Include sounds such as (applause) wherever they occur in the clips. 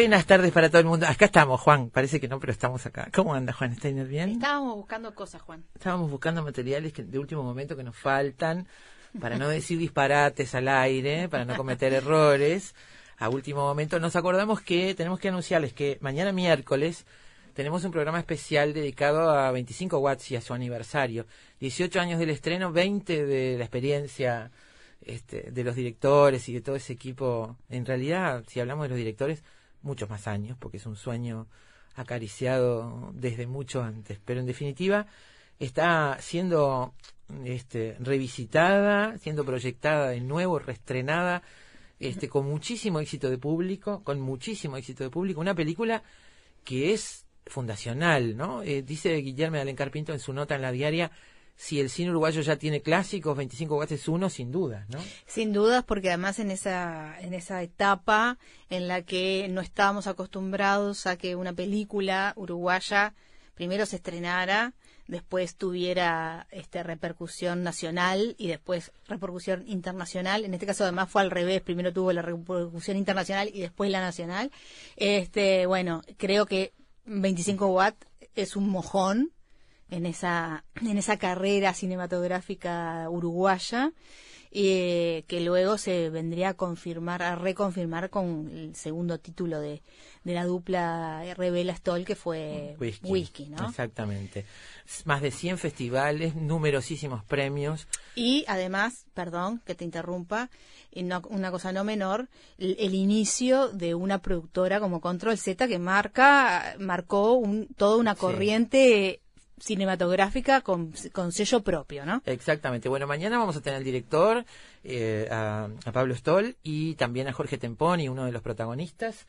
Buenas tardes para todo el mundo. Acá estamos, Juan. Parece que no, pero estamos acá. ¿Cómo anda, Juan? ¿Está bien? Estábamos buscando cosas, Juan. Estábamos buscando materiales que, de último momento que nos faltan para no decir disparates al aire, para no cometer errores. A último momento nos acordamos que tenemos que anunciarles que mañana miércoles tenemos un programa especial dedicado a 25 watts y a su aniversario. 18 años del estreno, 20 de la experiencia este, de los directores y de todo ese equipo. En realidad, si hablamos de los directores, muchos más años, porque es un sueño acariciado desde mucho antes. Pero en definitiva, está siendo este, revisitada, siendo proyectada de nuevo, reestrenada, este, con muchísimo éxito de público, con muchísimo éxito de público, una película que es fundacional, ¿no? Eh, dice Guillermo Alencar Pinto en su nota en la diaria si el cine uruguayo ya tiene clásicos, 25 watts es uno, sin duda, ¿no? Sin dudas, porque además en esa, en esa etapa en la que no estábamos acostumbrados a que una película uruguaya primero se estrenara, después tuviera este, repercusión nacional y después repercusión internacional. En este caso además fue al revés, primero tuvo la repercusión internacional y después la nacional. Este, bueno, creo que 25 watts es un mojón en esa, en esa carrera cinematográfica uruguaya. Eh, que luego se vendría a confirmar, a reconfirmar con el segundo título de, de la dupla Revela Stoll, que fue Whisky, ¿no? Exactamente. Más de 100 festivales, numerosísimos premios. Y además, perdón que te interrumpa, una cosa no menor, el, inicio de una productora como Control Z que marca, marcó un, toda una corriente cinematográfica con, con, sello propio, ¿no? Exactamente. Bueno, mañana vamos a tener al director, eh, a, Pablo Stoll, y también a Jorge Temponi, uno de los protagonistas.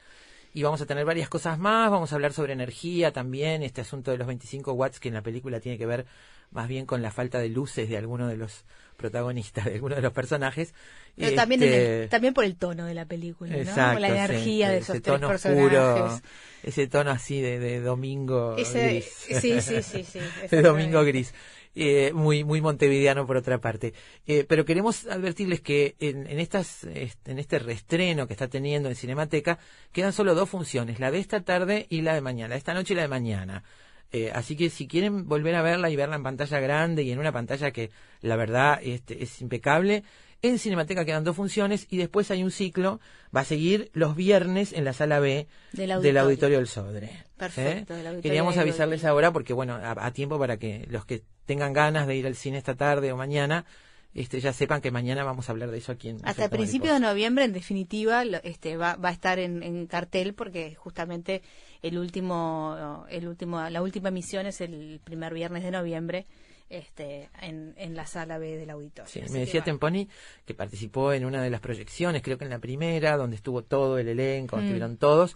y vamos a tener varias cosas más, vamos a hablar sobre energía también, este asunto de los 25 watts que en la película tiene que ver más bien con la falta de luces de alguno de los protagonistas, de alguno de los personajes. Pero también, Este, también por el tono de la película, ¿no? Exacto, la energía sí, de ese esos tres tono personajes. oscuro, ese tono así de, de domingo Ese- gris. sí, sí, sí, sí, (laughs) de domingo gris. Eh, muy muy montevideano por otra parte. Eh, pero queremos advertirles que en, en estas este, en este reestreno que está teniendo en Cinemateca quedan solo dos funciones, la de esta tarde y la de mañana, esta noche y la de mañana. Eh, así que si quieren volver a verla y verla en pantalla grande y en una pantalla que la verdad este, es impecable, en Cinemateca quedan dos funciones y después hay un ciclo, va a seguir los viernes en la sala B Del del auditorio. Auditorio del Sodre. Perfecto, ¿Eh? del auditorio Queríamos del avisarles auditorio. ahora porque, bueno, a, a tiempo para que los que tengan ganas de ir al cine esta tarde o mañana, este, ya sepan que mañana vamos a hablar de eso aquí en Hasta el Efecto principio de noviembre, en definitiva, este, va, va a estar en, en cartel porque justamente el último, el último, la última emisión es el primer viernes de noviembre, este, en, en la sala B del auditorio. Sí, me que decía va. Temponi que participó en una de las proyecciones, creo que en la primera, donde estuvo todo el elenco, Mm. estuvieron todos,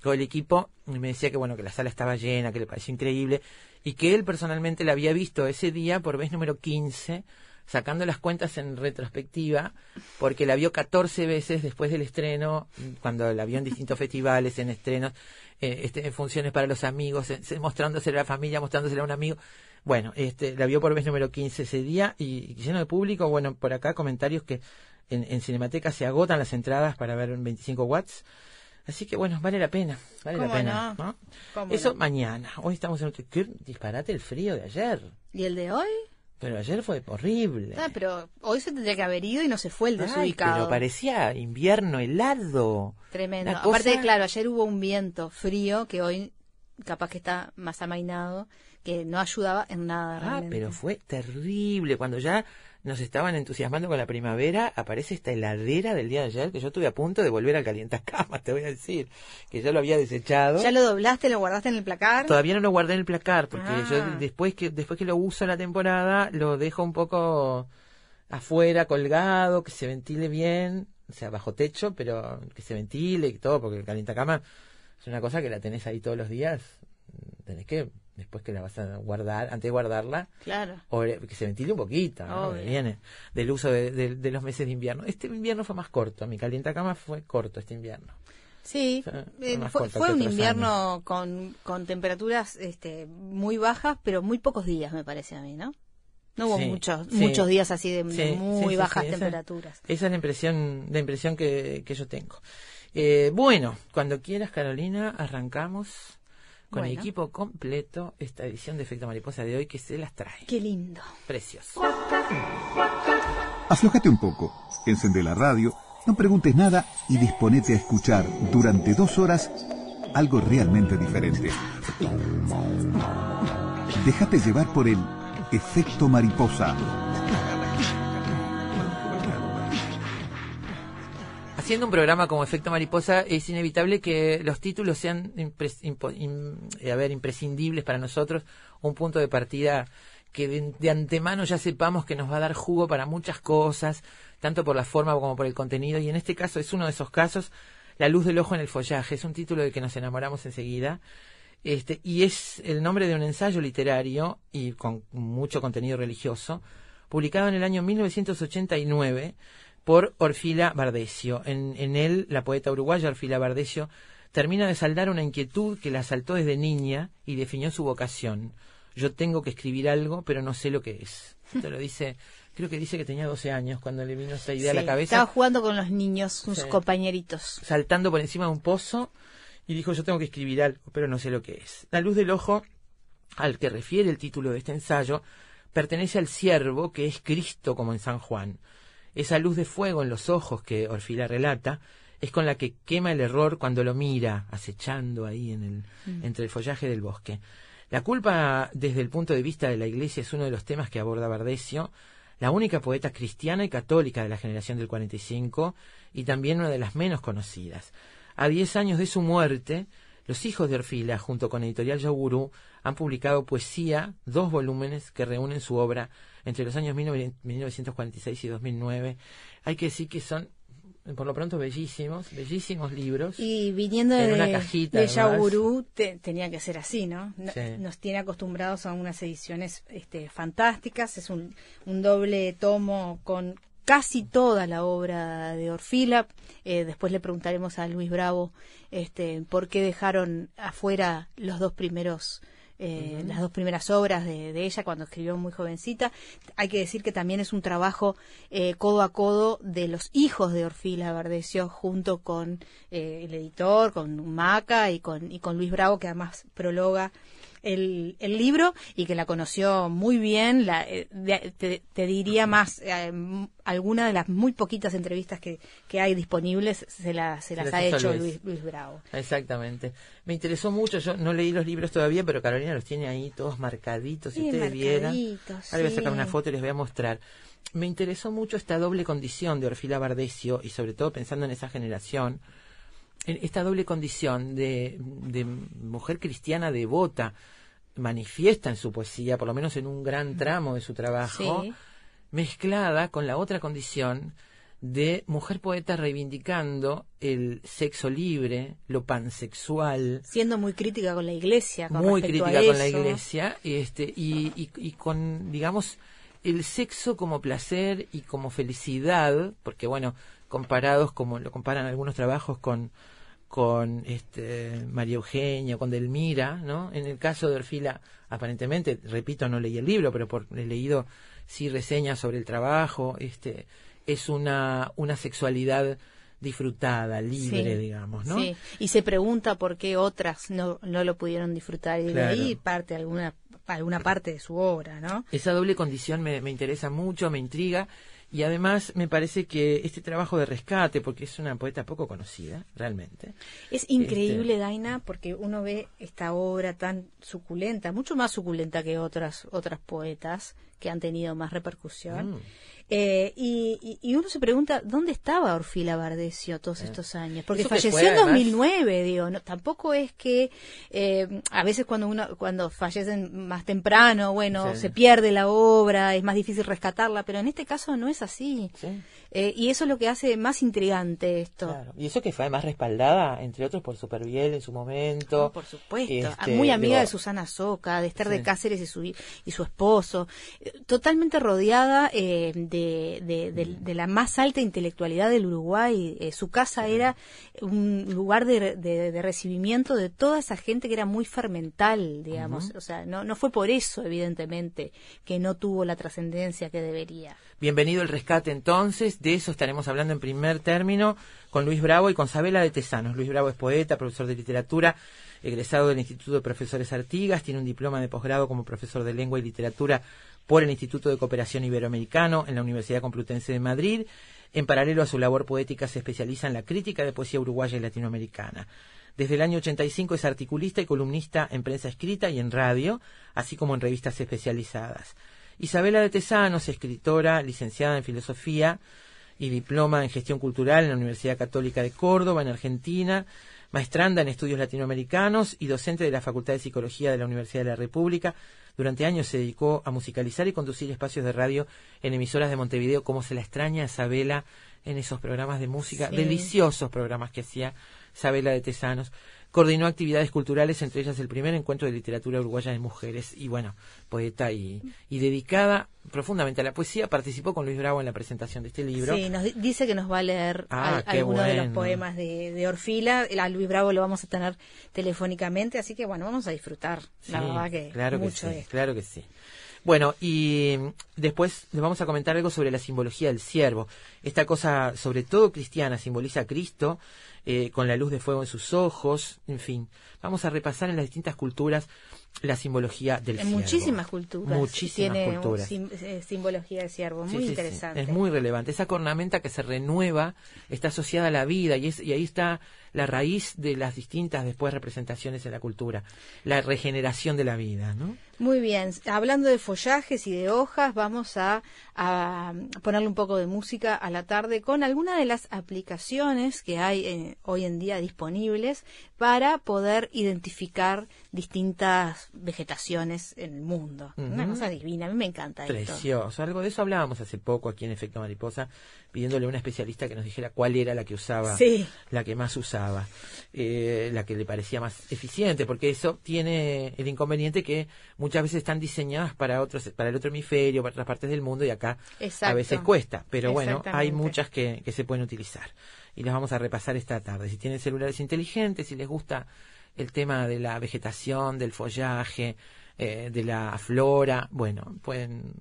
todo el equipo, y me decía que bueno, que la sala estaba llena, que le pareció increíble, y que él personalmente la había visto ese día por vez número 15, sacando las cuentas en retrospectiva, porque la vio 14 veces después del estreno, cuando la vio en distintos festivales, en estrenos, eh, este, en funciones para los amigos, en- mostrándosela a la familia, mostrándosela a un amigo. Bueno, este, la vio por vez número 15 ese día y lleno de público. Bueno, por acá comentarios que en, en Cinemateca se agotan las entradas para ver en 25 watts. Así que bueno, vale la pena, vale la ¿Cómo pena. no? ¿no? ¿Cómo Eso no? mañana. Hoy estamos en otro... ¡Qué disparate el frío de ayer! ¿Y el de hoy? Pero ayer fue horrible. Ah, pero hoy se tendría que haber ido y no se fue el Ay, desubicado. pero parecía invierno helado. Tremendo. Aparte, claro, ayer hubo un viento frío que hoy capaz que está más amainado, que no ayudaba en nada. Ah, realmente. pero fue terrible. Cuando ya nos estaban entusiasmando con la primavera, aparece esta heladera del día de ayer que yo estuve a punto de volver al calientacamas, (laughs) te voy a decir, que ya lo había desechado. ¿Ya lo doblaste, lo guardaste en el placar? Todavía no lo guardé en el placar, porque Ah. yo después que después que lo uso en la temporada, lo dejo un poco afuera, colgado, que se ventile bien, o sea, bajo techo, pero que se ventile y todo, porque el calientacama es una cosa que la tenés ahí todos los días, tenés que, después que la vas a guardar, antes de guardarla, Claro. o que se ventile un poquito, ¿no? Viene del uso de, de- de los meses de invierno. Este invierno fue más corto, mi calientacama fue corto este invierno. Sí, Fue- eh, fue fue, un invierno con, con temperaturas este, muy bajas, pero muy pocos días, me parece a mí, ¿no? No hubo Sí, muchos sí. muchos días así de, muy bajas esa- temperaturas. Esa es la impresión, la impresión que, que yo tengo. Eh, bueno, cuando quieras, Carolina, arrancamos con el equipo completo esta edición de Efecto Mariposa de hoy que se las trae. Qué lindo. Precioso. Aflojate un poco, encende la radio, no preguntes nada y disponete a escuchar durante dos horas algo realmente diferente. Déjate llevar por el efecto mariposa. Haciendo un programa como Efecto Mariposa es inevitable que los títulos sean eh, a ver, imprescindibles para nosotros, un punto de partida que de, de antemano ya sepamos que nos va a dar jugo para muchas cosas, tanto por la forma como por el contenido, y en este caso es uno de esos casos, La luz del ojo en el follaje, es un título del que nos enamoramos enseguida, este, y es el nombre de un ensayo literario y con mucho contenido religioso, publicado en el año 1989 por Orfila Bardesio. En, en él, la poeta uruguaya Orfila Bardesio termina de saldar una inquietud que la asaltó desde niña y definió su vocación. Yo tengo que escribir algo, pero no sé lo que es. Esto lo dice, creo que dice que tenía 12 años cuando le vino esa idea a la cabeza Estaba jugando con los niños, sus Sí. compañeritos. saltando por encima de un pozo y dijo yo tengo que escribir algo, pero no sé lo que es. La luz del ojo, al que refiere el título de este ensayo, pertenece al siervo que es Cristo como en San Juan. Esa luz de fuego en los ojos que Orfila relata es con la que quema el error cuando lo mira, acechando ahí en el, entre el follaje del bosque. La culpa desde el punto de vista de la Iglesia es uno de los temas que aborda Bardesio, la única poeta cristiana y católica de la generación del 45 y también una de las menos conocidas. A diez años de su muerte, los hijos de Orfila, junto con Editorial Yogurú, han publicado poesía, dos volúmenes que reúnen su obra entre los años 19- 1946 y 2009. Hay que decir que son por lo pronto bellísimos, bellísimos libros. Y viniendo En de, una cajita, de además. Yaburú, te- tenía que ser así, ¿no? No- Sí. Nos tiene acostumbrados a unas ediciones este, fantásticas. Es un, un doble tomo con casi toda la obra de Orfila. Eh, después le preguntaremos a Luis Bravo este, por qué dejaron afuera los dos primeros eh, las dos primeras obras de, de ella cuando escribió muy jovencita. Hay que decir que también es un trabajo eh, codo a codo de los hijos de Orfila Verdecio junto con eh, el editor, con Maca y con, y con Luis Bravo, que además prologa el, el libro y que la conoció muy bien. La, eh, de- te, te diría más, eh, alguna de las muy poquitas entrevistas que, que hay disponibles se, la- se las las ha hecho Luis. Luis, Luis Bravo. Exactamente. Me interesó mucho, yo no leí los libros todavía, pero Carolina los tiene ahí todos marcaditos, si Sí, ustedes vieran. Ahora voy a sacar una foto y les voy a mostrar. Me interesó mucho esta doble condición de Orfila Bardecio y sobre todo pensando en esa generación, en esta doble condición de, de mujer cristiana devota, manifiesta en su poesía, por lo menos en un gran tramo de su trabajo, Sí. mezclada con la otra condición de mujer poeta reivindicando el sexo libre, lo pansexual, Siendo muy crítica con la iglesia. Con muy crítica con la iglesia, este, y, y, y con, digamos, el sexo como placer y como felicidad, porque bueno, comparados como lo comparan algunos trabajos con con este María Eugenia, con Delmira, ¿no? En el caso de Orfila, aparentemente, repito, no leí el libro, pero por he leído sí reseñas sobre el trabajo, este es una una sexualidad disfrutada, libre, Sí, digamos, ¿no? Sí, y se pregunta por qué otras no, no lo pudieron disfrutar y de ahí parte alguna alguna parte de su obra, ¿no? Esa doble condición me, me interesa mucho, me intriga y además me parece que este trabajo de rescate, porque es una poeta poco conocida, realmente. Es increíble, Daina, porque uno ve esta obra tan suculenta, mucho más suculenta que otras otras poetas que han tenido más repercusión. Mm. Eh, y, y- y uno se pregunta, ¿dónde estaba Orfila Bardecio todos estos años? Porque Eso falleció fue, en además- 2009, digo, no, tampoco es que eh, a veces cuando uno cuando fallecen más temprano, bueno, Sí. se pierde la obra, es más difícil rescatarla, pero en este caso no es así. Sí. Eh, y eso es lo que hace más intrigante esto. Claro. Y eso que fue además respaldada, entre otros, por Superviel en su momento. No, por supuesto. Este, Muy amiga digo, de Susana Soca, de Esther Sí. de Cáceres y su, y su esposo. Eh, Totalmente rodeada eh, de, de, de- de la más alta intelectualidad del Uruguay. Eh, su casa era un lugar de, de- de recibimiento de toda esa gente que era muy fermental, digamos. O sea, no, no fue por eso, evidentemente, que no tuvo la trascendencia que debería. Bienvenido el rescate entonces, de eso estaremos hablando en primer término con Luis Bravo y con Sabela de Tesanos. Luis Bravo es poeta, profesor de literatura, egresado del Instituto de Profesores Artigas, tiene un diploma de posgrado como profesor de lengua y literatura por el Instituto de Cooperación Iberoamericano en la Universidad Complutense de Madrid. En paralelo a su labor poética se especializa en la crítica de poesía uruguaya y latinoamericana. Desde el año 85 es articulista y columnista en prensa escrita y en radio, así como en revistas especializadas. Isabela de Tesanos, escritora, licenciada en filosofía y diploma en gestión cultural en la Universidad Católica de Córdoba, en Argentina, maestranda en estudios latinoamericanos y docente de la Facultad de Psicología de la Universidad de la República. Durante años se dedicó a musicalizar y conducir espacios de radio en emisoras de Montevideo, como se la extraña a Isabela en esos programas de música, Sí. deliciosos programas que hacía Isabela de Tesanos. Coordinó actividades culturales, entre ellas el primer encuentro de literatura uruguaya de mujeres. Y bueno, poeta y, y dedicada profundamente a la poesía, participó con Luis Bravo en la presentación de este libro. Sí, nos di- dice que nos va a leer Ah, al- qué alguno de los poemas de, de Orfila. A Luis Bravo lo vamos a tener telefónicamente, así que bueno, vamos a disfrutar. la verdad que claro que mucho sí, de esto. claro que sí. Bueno, y después les vamos a comentar algo sobre la simbología del ciervo. Esta cosa, sobre todo cristiana, simboliza a Cristo eh, con la luz de fuego en sus ojos. En fin, vamos a repasar en las distintas culturas la simbología del En ciervo. muchísimas culturas. Muchísimas tiene culturas. sim- eh, simbología de ciervo, Sí, muy sí, sí. interesante. Es muy relevante. Esa cornamenta que se renueva está asociada a la vida y, es, y ahí está la raíz de las distintas después representaciones en la cultura. La regeneración de la vida, ¿no? Muy bien, hablando de follajes y de hojas, vamos a, a ponerle un poco de música a la tarde con algunas de las aplicaciones que hay eh, hoy en día disponibles para poder identificar distintas vegetaciones en el mundo. Una cosa divina, a mí me encanta Precioso. Algo de eso hablábamos hace poco aquí en Efecto Mariposa, pidiéndole a una especialista que nos dijera cuál era la que usaba, la que más usaba, eh, la que le parecía más eficiente, porque eso tiene el inconveniente que muchas veces están diseñadas para otros, para el otro hemisferio, para otras partes del mundo y acá a veces cuesta. Pero bueno, hay muchas que, que se pueden utilizar y las vamos a repasar esta tarde. Si tienen celulares inteligentes, si les gusta el tema de la vegetación, del follaje, eh, de la flora, bueno, pueden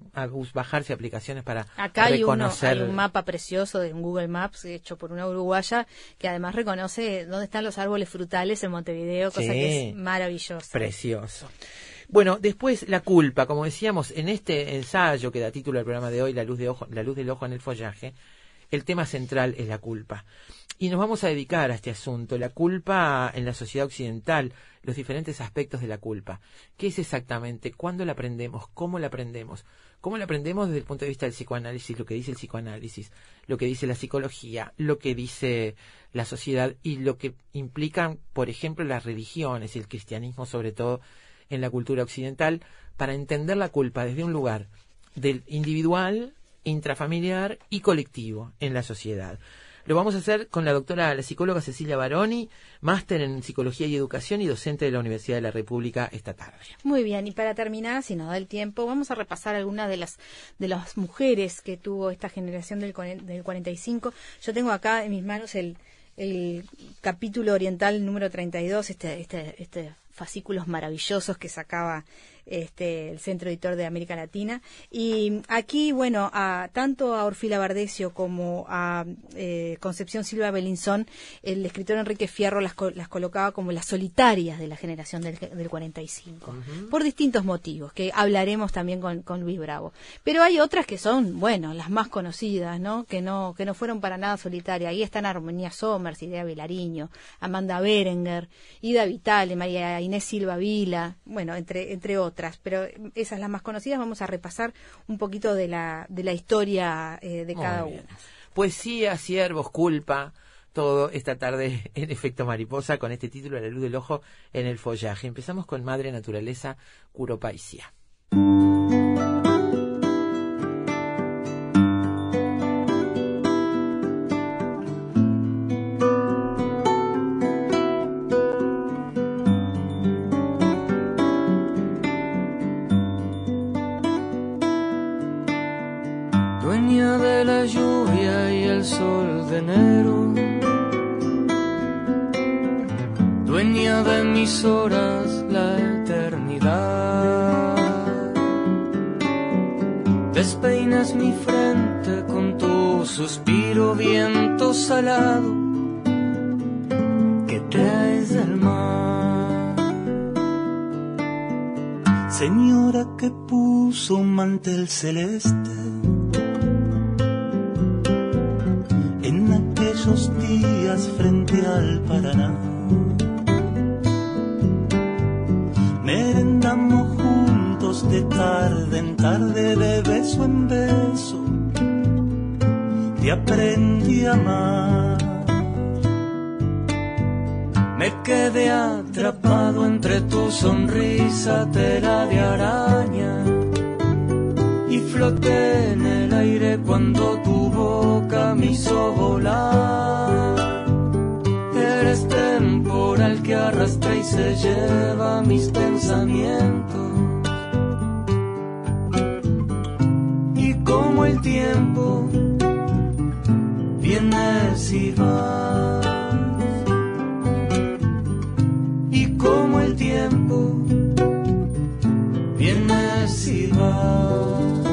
bajarse aplicaciones para Acá reconocer. Hay, hay un mapa precioso de Google Maps hecho por una uruguaya que además reconoce dónde están los árboles frutales en Montevideo, cosa que es maravillosa. Precioso. Bueno, después la culpa, como decíamos en este ensayo que da título al programa de hoy, La luz, de ojo, la luz del ojo en el follaje, el tema central es la culpa. Y nos vamos a dedicar a este asunto, la culpa en la sociedad occidental, los diferentes aspectos de la culpa. ¿Qué es exactamente? ¿Cuándo la aprendemos? ¿Cómo la aprendemos? ¿Cómo la aprendemos desde el punto de vista del psicoanálisis, lo que dice el psicoanálisis, lo que dice la psicología, lo que dice la sociedad y lo que implican, por ejemplo, las religiones y el cristianismo, sobre todo en la cultura occidental, para entender la culpa desde un lugar del individual intrafamiliar y colectivo en la sociedad. Lo vamos a hacer con la doctora, la psicóloga Cecilia Baroni, máster en Psicología y Educación y docente de la Universidad de la República esta tarde. Muy bien, y para terminar, si nos da el tiempo, vamos a repasar algunas de las, de las mujeres que tuvo esta generación del, del 45. Yo tengo acá en mis manos el, el capítulo oriental número 32, este, este, este fascículos maravillosos que sacaba este, el Centro Editor de América Latina. Y aquí, bueno, a, tanto a Orfila Bardesio como a eh, Concepción Silva Belinzón, el escritor Enrique Fierro las, las colocaba como las solitarias de la generación del, del 45, por distintos motivos, que hablaremos también con, con, Luis Bravo. Pero hay otras que son, bueno, las más conocidas, ¿no? Que no, que no fueron para nada solitarias. Ahí están Armonía Somers, Idea Velariño, Amanda Berenger, Ida Vitale, María Inés Silva Vila, bueno, entre, entre otros pero esas las más conocidas vamos a repasar un poquito de la, de la historia eh, de cada una. Poesía, siervos, culpa, todo esta tarde (laughs) en efecto mariposa con este título La luz del ojo en el follaje. Empezamos con Madre Naturaleza, Curopaisia. Horas la eternidad. Despeinas mi frente con tu suspiro viento salado que traes del mar. Señora que puso un mantel celeste aquellos días frente al Paraná merendamos juntos de tarde en tarde, de beso en beso, te aprendí a amar. Me quedé atrapado entre tu sonrisa, tela de araña, floté en el aire cuando tu boca me hizo volar eres temporal que arrastra y se lleva mis pensamientos. Y como el tiempo viene y va. Y como el tiempo viene y va.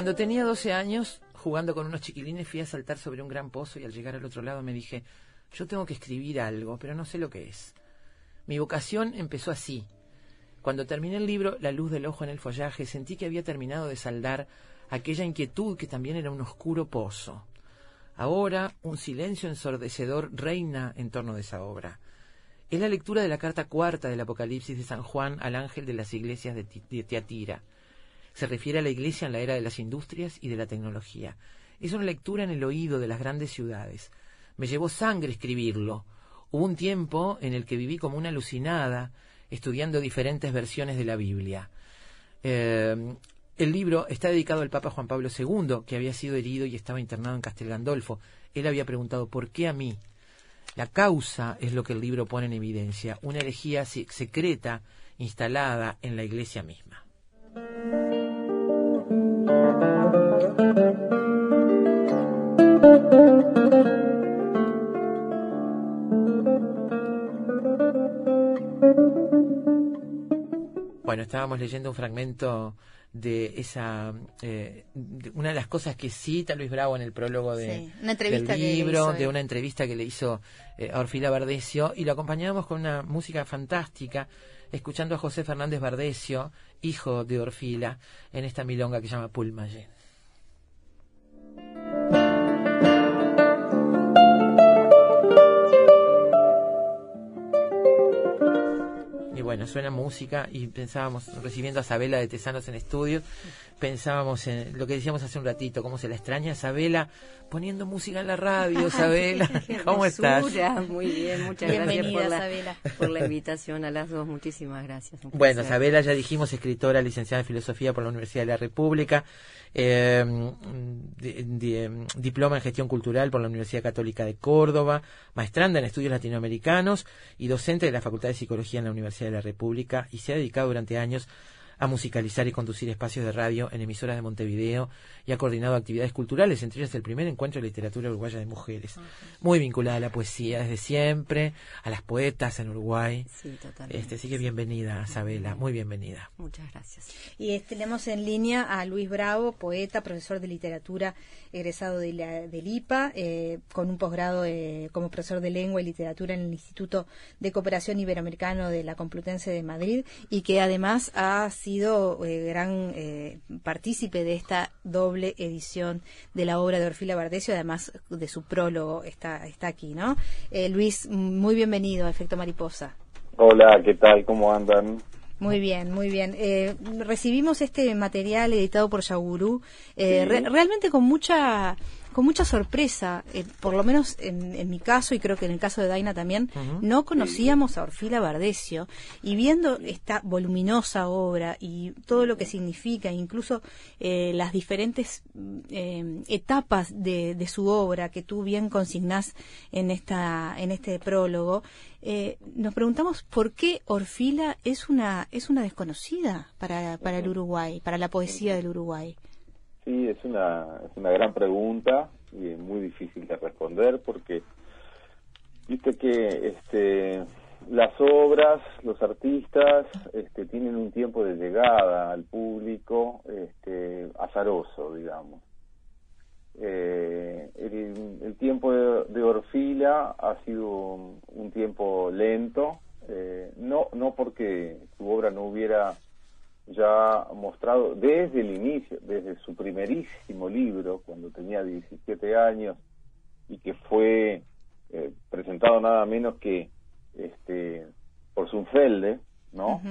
Cuando tenía 12 años, jugando con unos chiquilines, fui a saltar sobre un gran pozo y al llegar al otro lado me dije, yo tengo que escribir algo, pero no sé lo que es. Mi vocación empezó así. Cuando terminé el libro La luz del ojo en el follaje, sentí que había terminado de saldar aquella inquietud que también era un oscuro pozo. Ahora un silencio ensordecedor reina en torno de esa obra. Es la lectura de la carta cuarta del Apocalipsis de San Juan al ángel de las iglesias de, Ti- de Teatira. Se refiere a la iglesia en la era de las industrias y de la tecnología. Es una lectura en el oído de las grandes ciudades. Me llevó sangre escribirlo. Hubo un tiempo en el que viví como una alucinada, estudiando diferentes versiones de la Biblia. Eh, el libro está dedicado al Papa Juan Pablo II, que había sido herido y estaba internado en Castel Gandolfo. Él había preguntado, ¿por qué a mí? La causa es lo que el libro pone en evidencia, una herejía se- secreta instalada en la iglesia misma. Bueno, estábamos leyendo un fragmento de esa eh, de una de las cosas que cita Luis Bravo en el prólogo de, Sí, una entrevista del que libro, hizo de una entrevista que le hizo eh, a Orfila Bardesio y lo acompañamos con una música fantástica, escuchando a José Fernández Bardesio, hijo de Orfila, en esta milonga que se llama Pulmayen. Y bueno, suena música y pensábamos recibiendo a Sabela de Tesanos en estudio, pensábamos en lo que decíamos hace un ratito, cómo se la extraña Isabela poniendo música en la radio, (laughs) Isabela. ¿Cómo estás? Muy bien, muchas gracias por la, por la, invitación a las dos. Muchísimas gracias. Bueno, Isabela, ya dijimos, escritora, licenciada en Filosofía por la Universidad de la República, eh, diploma en Gestión Cultural por la Universidad Católica de Córdoba, maestranda en Estudios Latinoamericanos y docente de la Facultad de Psicología en la Universidad de la República y se ha dedicado durante años a musicalizar y conducir espacios de radio en emisoras de Montevideo y ha coordinado actividades culturales, entre ellas el primer encuentro de literatura uruguaya de mujeres. Muy vinculada a la poesía desde siempre, a las poetas en Uruguay. Sí, totalmente. Este, así que bienvenida, Isabela, muy bienvenida. Muchas gracias. Y tenemos en línea a Luis Bravo, poeta, profesor de literatura, egresado de la, del IPA, eh, con un posgrado eh, como profesor de lengua y literatura en el Instituto de Cooperación Iberoamericano de la Complutense de Madrid y que además ha sido sido eh, gran eh, partícipe de esta doble edición de la obra de Orfila Bardesio, además de su prólogo está, está aquí, ¿no? Eh, Luis, muy bienvenido a Efecto Mariposa. Hola, ¿qué tal? ¿Cómo andan? Muy bien, muy bien. recibimos este material editado por Yagurú realmente con mucha con mucha sorpresa, eh, por lo menos en, mi caso y creo que en el caso de Daina también, no conocíamos a Orfila Bardesio y viendo esta voluminosa obra y todo lo que significa, incluso eh, las diferentes eh, etapas de, su obra que tú bien consignás en, esta, en este prólogo, nos preguntamos por qué Orfila es una, es una desconocida para, para el Uruguay, para la poesía del Uruguay. Sí, es una, es una gran pregunta y es muy difícil de responder porque viste que este, las obras, los artistas este, tienen un tiempo de llegada al público este, azaroso, digamos. Eh, el, tiempo de, Orfila ha sido un, tiempo lento, eh, no, no porque su obra no hubiera ya mostrado desde el inicio, desde su primerísimo libro, cuando tenía 17 años, y que fue eh, presentado nada menos que este, por Zunfelde, ¿no?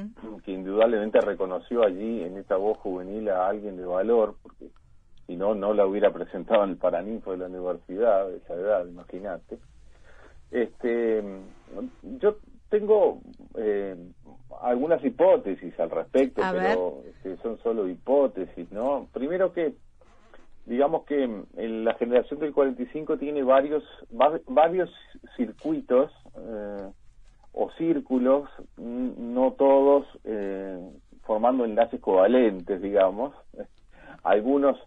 Que indudablemente reconoció allí en esta voz juvenil a alguien de valor, porque si no, no la hubiera presentado en el Paraninfo de la universidad, de esa edad, imagínate. Este, yo tengo eh, algunas hipótesis al respecto, pero este, son solo hipótesis, ¿no? Primero que, digamos que en la generación del 45 tiene varios, varios circuitos eh, o círculos, no todos eh, formando enlaces covalentes, digamos. Algunos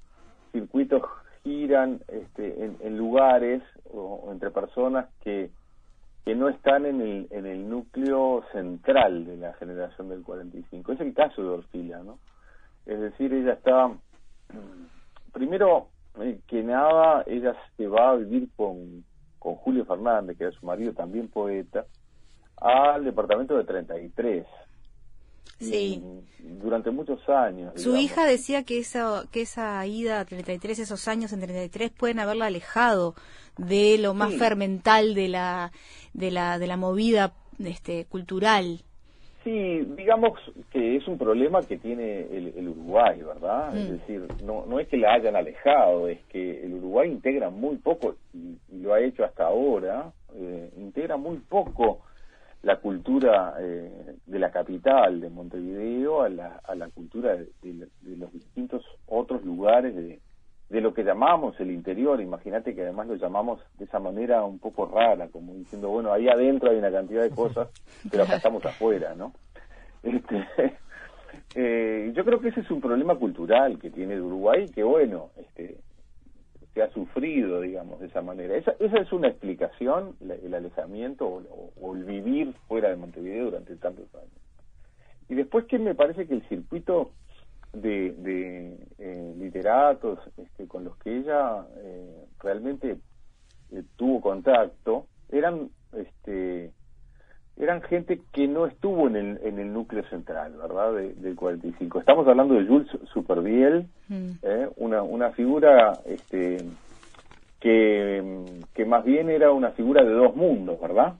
circuitos giran este, en, lugares o entre personas que que no están en el, en el núcleo central de la generación del 45. Es el caso de Orfila, ¿no? Es decir, ella está, (clears throat) primero eh, que nada, ella se va a vivir con, con Julio Fernández, que era su marido, también poeta, al departamento de 33. Sí. durante muchos años. Su hija decía que esa, que esa ida a 33, esos años en 33, pueden haberla alejado de lo más fermental de la, de la, de la movida este, cultural. Sí, digamos que es un problema que tiene el, Uruguay, ¿verdad? Es mm. decir, no, no es que la hayan alejado, es que el Uruguay integra muy poco, y, lo ha hecho hasta ahora, eh, integra muy poco la cultura eh, de la capital de Montevideo a la, a la cultura de, los distintos otros lugares de, de lo que llamamos el interior. Imagínate que además lo llamamos de esa manera un poco rara, como diciendo, bueno, ahí adentro hay una cantidad de (laughs) cosas, pero acá estamos afuera, ¿no? Este, (laughs) eh, yo creo que ese es un problema cultural que tiene Uruguay, que bueno, este, que ha sufrido, digamos, de esa manera. Esa, esa es una explicación, el alejamiento o, el vivir fuera de Montevideo durante tantos años. Y después que me parece que el circuito de, de eh, literatos este, con los que ella eh, realmente eh, tuvo contacto eran este eran gente que no estuvo en el, en el núcleo central, ¿verdad? del 45. Estamos hablando de Jules Superviel, mm. ¿eh? una, una figura este, que, que más bien era una figura de dos mundos, ¿verdad?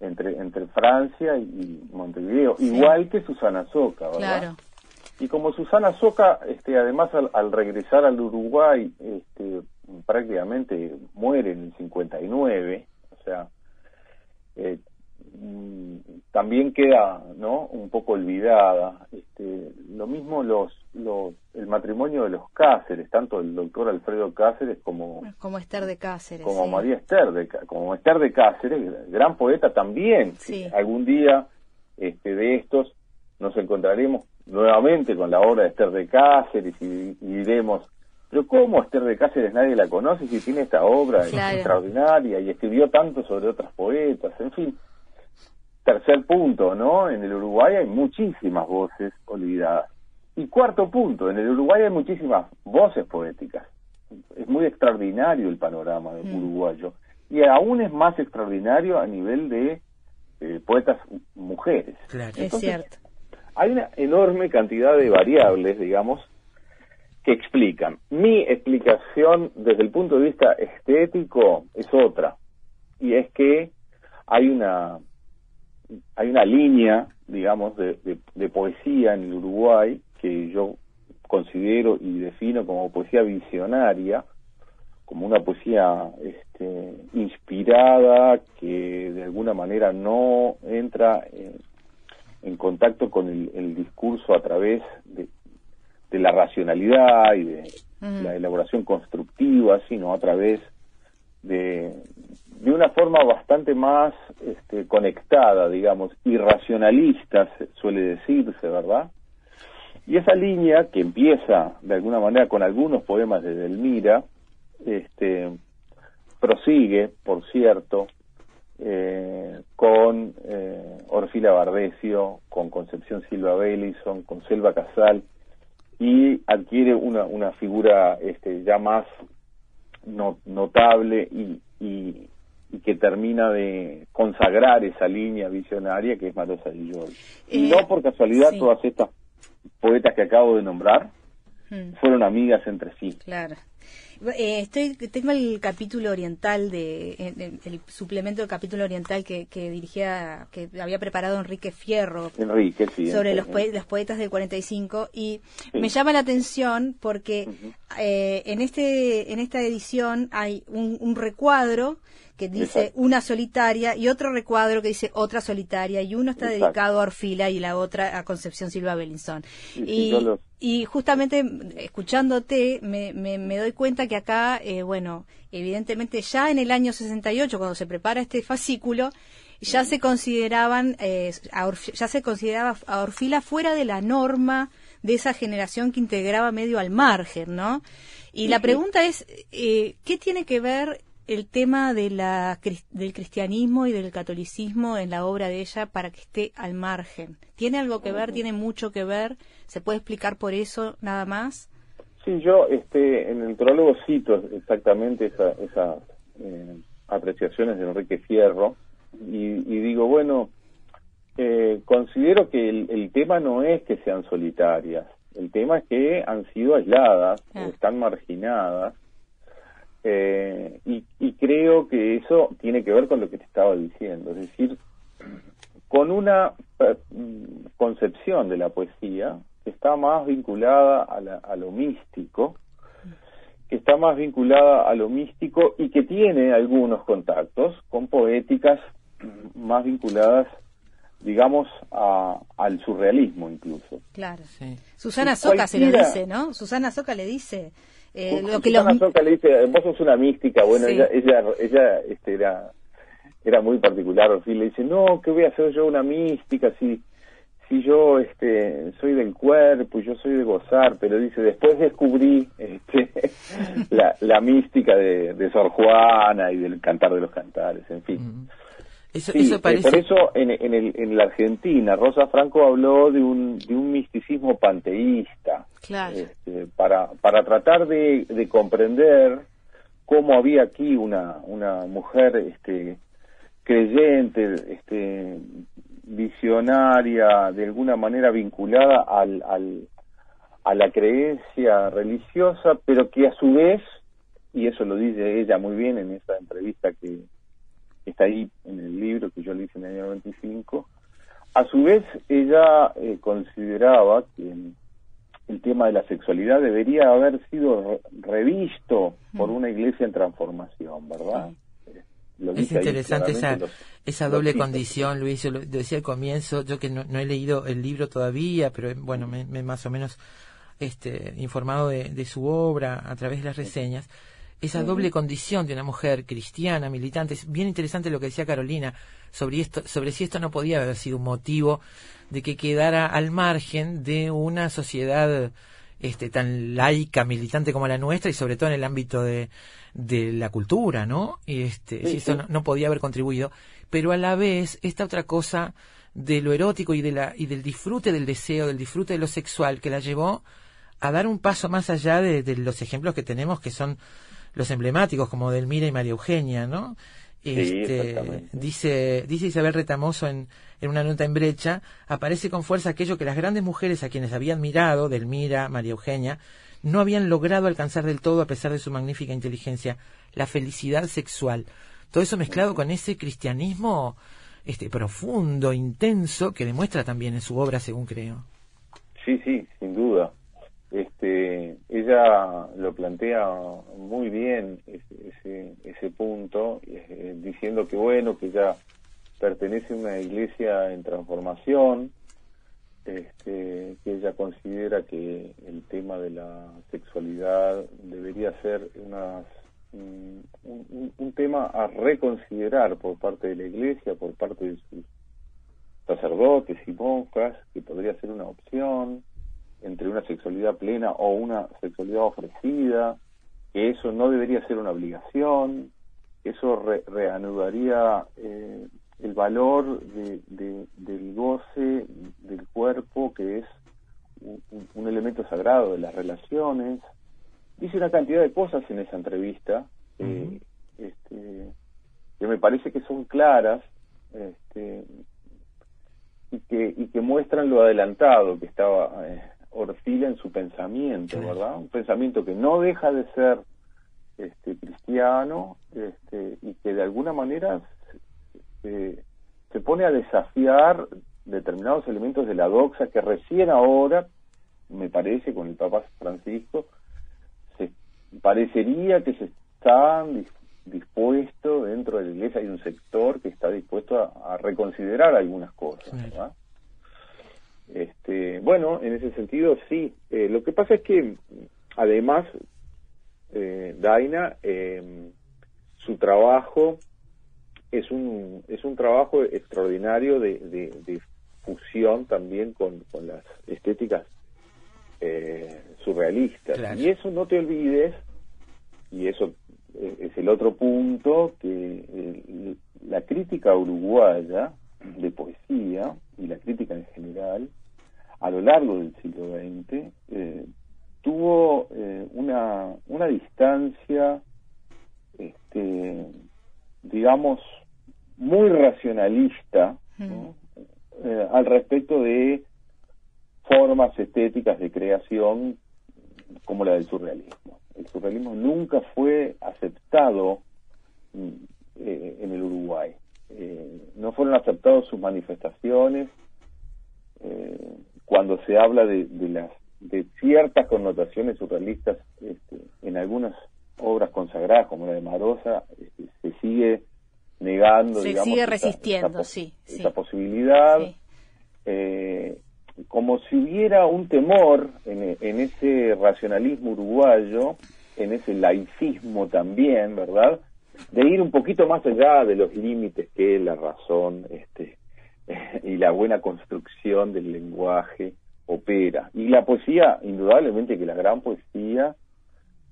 Entre, entre Francia y Montevideo, igual que Susana Soca, ¿verdad? Y como Susana Soca, este, además al, regresar al Uruguay, este, prácticamente muere en el 59, o sea, eh, mm, también queda, ¿no? Un poco olvidada. Este, lo mismo los, los, el matrimonio de los Cáceres, tanto el doctor Alfredo Cáceres como como Esther de Cáceres, como María Esther de, como Esther de Cáceres, gran poeta también. Algún día, este, de estos nos encontraremos nuevamente con la obra de Esther de Cáceres y, diremos, pero ¿cómo Esther de Cáceres nadie la conoce si tiene esta obra extraordinaria y escribió tanto sobre otras poetas? En fin, tercer punto, ¿no? En el Uruguay hay muchísimas voces olvidadas. Y cuarto punto, en el Uruguay hay muchísimas voces poéticas. Es muy extraordinario el panorama mm. uruguayo. Y aún es más extraordinario a nivel de eh, poetas mujeres. Claro. es cierto hay una enorme cantidad de variables, digamos, que explican. Mi explicación desde el punto de vista estético es otra, y es que hay una hay una línea, digamos, de, poesía en el Uruguay que yo considero y defino como poesía visionaria, como una poesía este, inspirada que de alguna manera no entra en, en contacto con el, discurso a través de, la racionalidad y de la elaboración constructiva, sino a través de, de una forma bastante más este, conectada, digamos, irracionalista, suele decirse, ¿verdad? Y esa línea que empieza de alguna manera con algunos poemas de Delmira, este, prosigue, por cierto, eh, con eh, Orfila Bardecio, con Concepción Silva Bellison, con Selva Casal, y adquiere una, una figura este, ya más notable y, y, que termina de consagrar esa línea visionaria que es Marosa y Lloyd. y no por casualidad todas estas poetas que acabo de nombrar hmm. fueron amigas entre sí. Claro. Eh, estoy, tengo el capítulo oriental de el, suplemento del capítulo oriental que, que, dirigía, que había preparado Enrique Fierro sobre los, los, poetas del 45 y me llama la atención porque eh, en este en esta edición hay un recuadro que dice una solitaria y otro recuadro que dice otra solitaria y uno está dedicado a Orfila y la otra a Concepción Silva Bellinson. y, y, justamente escuchándote me, me, doy cuenta que acá, eh, bueno, evidentemente ya en el año 68 cuando se prepara este fascículo ya se consideraban eh, ya se consideraba a Orfila fuera de la norma de esa generación que integraba medio al margen, ¿no? Y la pregunta es, eh, ¿qué tiene que ver el tema de la, del cristianismo y del catolicismo en la obra de ella para que esté al margen. ¿Tiene algo que ver? ¿Tiene mucho que ver? ¿Se puede explicar por eso nada más? Sí, yo este, en el prólogo cito exactamente esas esa, eh, apreciaciones de Enrique Fierro y, digo, bueno, eh, considero que el, tema no es que sean solitarias, el tema es que han sido aisladas, ah. están marginadas eh, y, creo que eso tiene que ver con lo que te estaba diciendo, es decir, con una eh, concepción de la poesía está más vinculada a, lo místico, que está más vinculada a lo místico y que tiene algunos contactos con poéticas más vinculadas digamos, al surrealismo incluso. Claro. Susana Soca se lo dice, ¿no? Susana Soca le dice, eh, lo que le dice, vos sos una mística, bueno, ella, ella, ella este, era, era muy particular, y le dice, no, ¿qué voy a hacer yo una mística si, si yo este, soy del cuerpo y yo soy de gozar? Pero dice, después descubrí este, (laughs) la, la mística de, de Sor Juana y del cantar de los cantares, en fin. Eso, eh, Por eso en, en, el, en, la Argentina Rosa Franco habló de un, de un misticismo panteísta este, para, para tratar de, de, comprender cómo había aquí una, una mujer este, creyente, este, visionaria, de alguna manera vinculada al, al, a la creencia religiosa, pero que a su vez, y eso lo dice ella muy bien en esa entrevista que, está ahí en el libro que yo le hice en el año 95. A su vez, ella eh, consideraba que, tema de la sexualidad debería haber sido revisto por una iglesia en transformación, ¿verdad? Es interesante esa, esa doble condición, Luis, yo lo decía al comienzo, yo que no, he leído el libro todavía, pero bueno, me, más o menos este, informado de, su obra a través de las reseñas, esa doble condición de una mujer cristiana, militante, es bien interesante lo que decía Carolina sobre esto, sobre si esto no podía haber sido un motivo de que quedara al margen de una sociedad este, tan laica, militante como la nuestra y sobre todo en el ámbito de, de la cultura, ¿no? Y este, si eso no, podía haber contribuido, pero a la vez esta otra cosa de lo erótico y de la y del disfrute del deseo, del disfrute de lo sexual que la llevó a dar un paso más allá de, de los ejemplos que tenemos que son los emblemáticos como Delmira y María Eugenia, ¿no? Este, dice, dice Isabel Retamoso en, en, una nota en brecha, aparece con fuerza aquello que las grandes mujeres a quienes habían mirado, Delmira, María Eugenia, no habían logrado alcanzar del todo a pesar de su magnífica inteligencia, la felicidad sexual. Todo eso mezclado con ese cristianismo este profundo, intenso, que demuestra también en su obra, según creo. Sí, sí, sin duda. Este, ella lo plantea muy bien ese, ese, punto, eh, diciendo que bueno, que ella pertenece a una iglesia en transformación, este, que ella considera que el tema de la sexualidad debería ser una, un, tema a reconsiderar por parte de la iglesia, por parte de sus sacerdotes y monjas, que podría ser una opción entre una sexualidad plena o una sexualidad ofrecida, que eso no debería ser una obligación, eso reanudaría eh, el valor de, del goce del cuerpo, que es un, elemento sagrado de las relaciones. Dice una cantidad de cosas en esa entrevista eh, este, que me parece que son claras este, y, que, y que muestran lo adelantado que estaba eh, Orfila en su pensamiento, ¿verdad? Un pensamiento que no deja de ser este, cristiano este, y que de alguna manera se, pone a desafiar determinados elementos de la doxa que recién ahora, me parece, con el Papa Francisco, se parecería que se están dispuestos dentro de la iglesia, hay un sector que está dispuesto a, reconsiderar algunas cosas, ¿verdad? Este, bueno, en ese sentido sí. Eh, lo que pasa es que, además, eh, Daina, eh, su trabajo es un, es un trabajo extraordinario de, de, fusión también con, con las estéticas eh, surrealistas. Y eso no te olvides, y eso es el otro punto, que la crítica uruguaya de poesía y la crítica en general a lo largo del siglo XX eh, tuvo eh, una, una distancia, este, digamos, muy racionalista eh, al respecto de formas estéticas de creación como la del surrealismo. El surrealismo nunca fue aceptado mm, en el Uruguay. no fueron aceptadas sus manifestaciones, cuando se habla de, las de ciertas connotaciones surrealistas este, en algunas obras consagradas como la de Marosa este, se sigue negando se sigue resistiendo sí, esa posibilidad eh, como si hubiera un temor en, en, ese racionalismo uruguayo en ese laicismo también verdad de ir un poquito más allá de los límites que la razón este (laughs) y la buena construcción del lenguaje opera. Y la poesía, indudablemente que la gran poesía,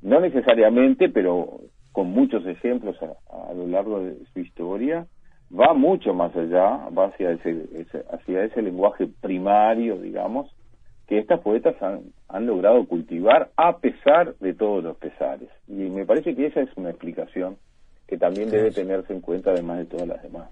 no necesariamente, pero con muchos ejemplos a, lo largo de su historia, va mucho más allá, va hacia ese, hacia ese lenguaje primario, digamos, que estas poetas han, han logrado cultivar a pesar de todos los pesares. Y me parece que esa es una explicación que también debe tenerse en cuenta además de todas las demás.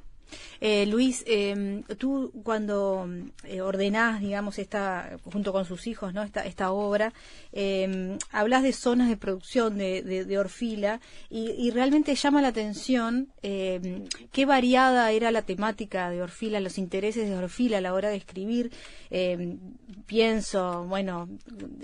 Eh, Luis, em, tú cuando eh, ordenás, digamos, esta, junto con sus hijos, ¿no? esta, esta obra, eh, hablas de zonas de producción de, Orfila y, realmente llama la atención em, qué variada era la temática de Orfila, los intereses de Orfila a la hora de escribir. pienso, bueno,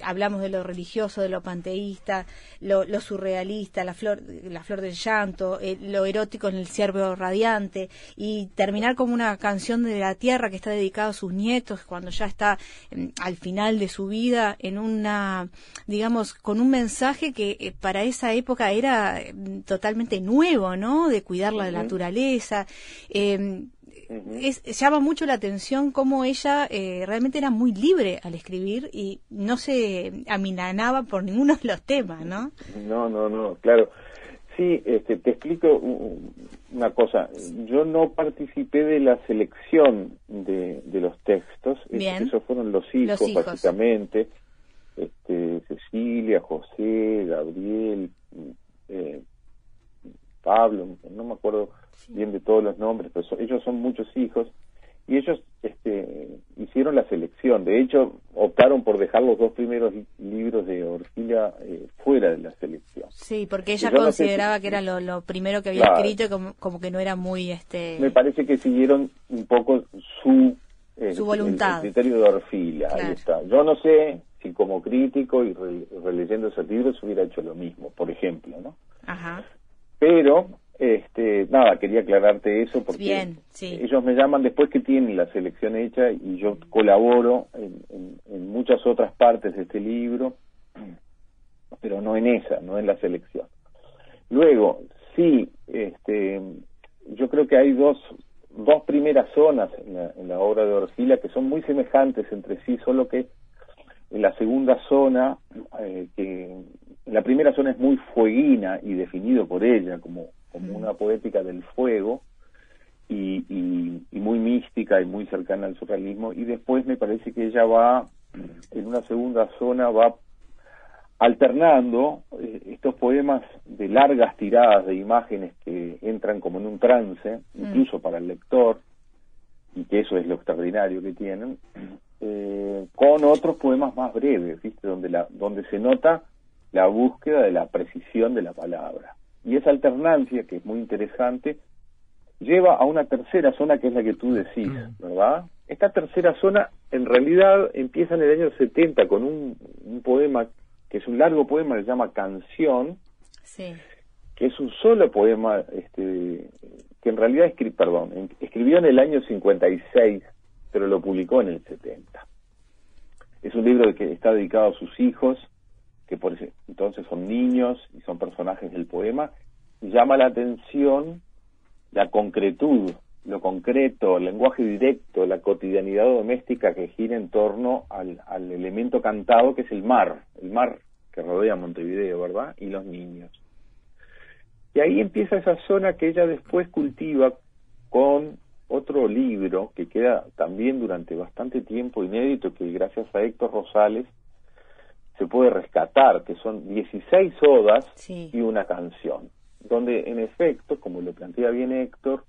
hablamos de lo religioso, de lo panteísta, lo, surrealista, la flor, la flor del llanto, lo erótico en el ciervo radiante y terminar como una canción de la tierra que está dedicada a sus nietos cuando ya está em, al final de su vida en una, digamos, con un mensaje que eh, para esa época era em, totalmente nuevo, ¿no? De cuidar la naturaleza. Em, llama mucho la atención cómo ella eh, realmente era muy libre al escribir y no se aminanaba por ninguno de los temas, ¿no? No, no, no, claro. Sí, este, te explico una cosa. Yo no participé de la selección de, los textos. Esos fueron los hijos, básicamente. Este, Cecilia, José, Gabriel, eh, Pablo, no me acuerdo bien de todos los nombres, pero ellos son muchos hijos y ellos este, hicieron la selección. De hecho, optaron por dejar los dos primeros libros de Orfila eh, fuera de la selección. Sí, porque ella consideraba que era lo, primero que había escrito y como, que no era muy... este Me parece que siguieron un poco su... Eh, su voluntad. El, criterio de Orfila, ahí está. Yo no sé si como crítico y releyendo esos libros hubiera hecho lo mismo, por ejemplo, ¿no? Ajá. Pero este, nada, quería aclararte eso porque ellos me llaman después que tienen la selección hecha y yo colaboro en, muchas otras partes de este libro, pero no en esa, no en la selección. Luego, sí, este, yo creo que hay dos, dos primeras zonas en la, obra de Orfila que son muy semejantes entre sí, solo que en la segunda zona, eh, que la primera zona es muy fueguina y definido por ella como como una poética del fuego y, muy mística y muy cercana al surrealismo y después me parece que ella va en una segunda zona va alternando eh, estos poemas de largas tiradas de imágenes que entran como en un trance, mm. incluso para el lector, y que eso es lo extraordinario que tienen, (clears throat) eh, con otros poemas más breves, ¿viste? Donde, la, donde se nota la búsqueda de la precisión de la palabra. Y esa alternancia, que es muy interesante, lleva a una tercera zona que es la que tú decís, mm. ¿verdad? Esta tercera zona en realidad empieza en el año 70 con un, poema que es un largo poema que se llama Canción, que es un solo poema este, que en realidad escri perdón, escribió en el año 56, pero lo publicó en el 70. Es un libro que está dedicado a sus hijos, que por entonces son niños y son personajes del poema, llama la atención la concretud, lo concreto, el lenguaje directo, la cotidianidad doméstica que gira en torno al, al elemento cantado que es el mar, el mar que rodea Montevideo, ¿verdad? Y los niños. Y ahí empieza esa zona que ella después cultiva con otro libro que queda también durante bastante tiempo inédito, que gracias a Héctor Rosales se puede rescatar, que son 16 odas y una canción, donde en efecto, como lo plantea bien Héctor,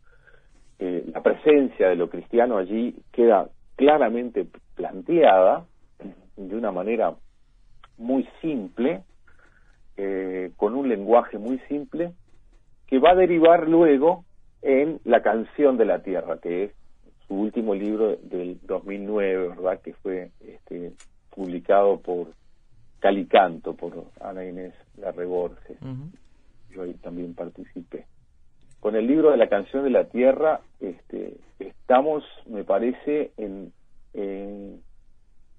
eh, la presencia de lo cristiano allí queda claramente planteada de una manera muy simple, eh, con un lenguaje muy simple, que va a derivar luego en La canción de la tierra, que es su último libro del 2009, ¿verdad? Que fue este, publicado por Calicanto por Ana Inés Larreborges. Yo ahí también participé. Con el libro de la canción de la tierra este, estamos, me parece, en, en,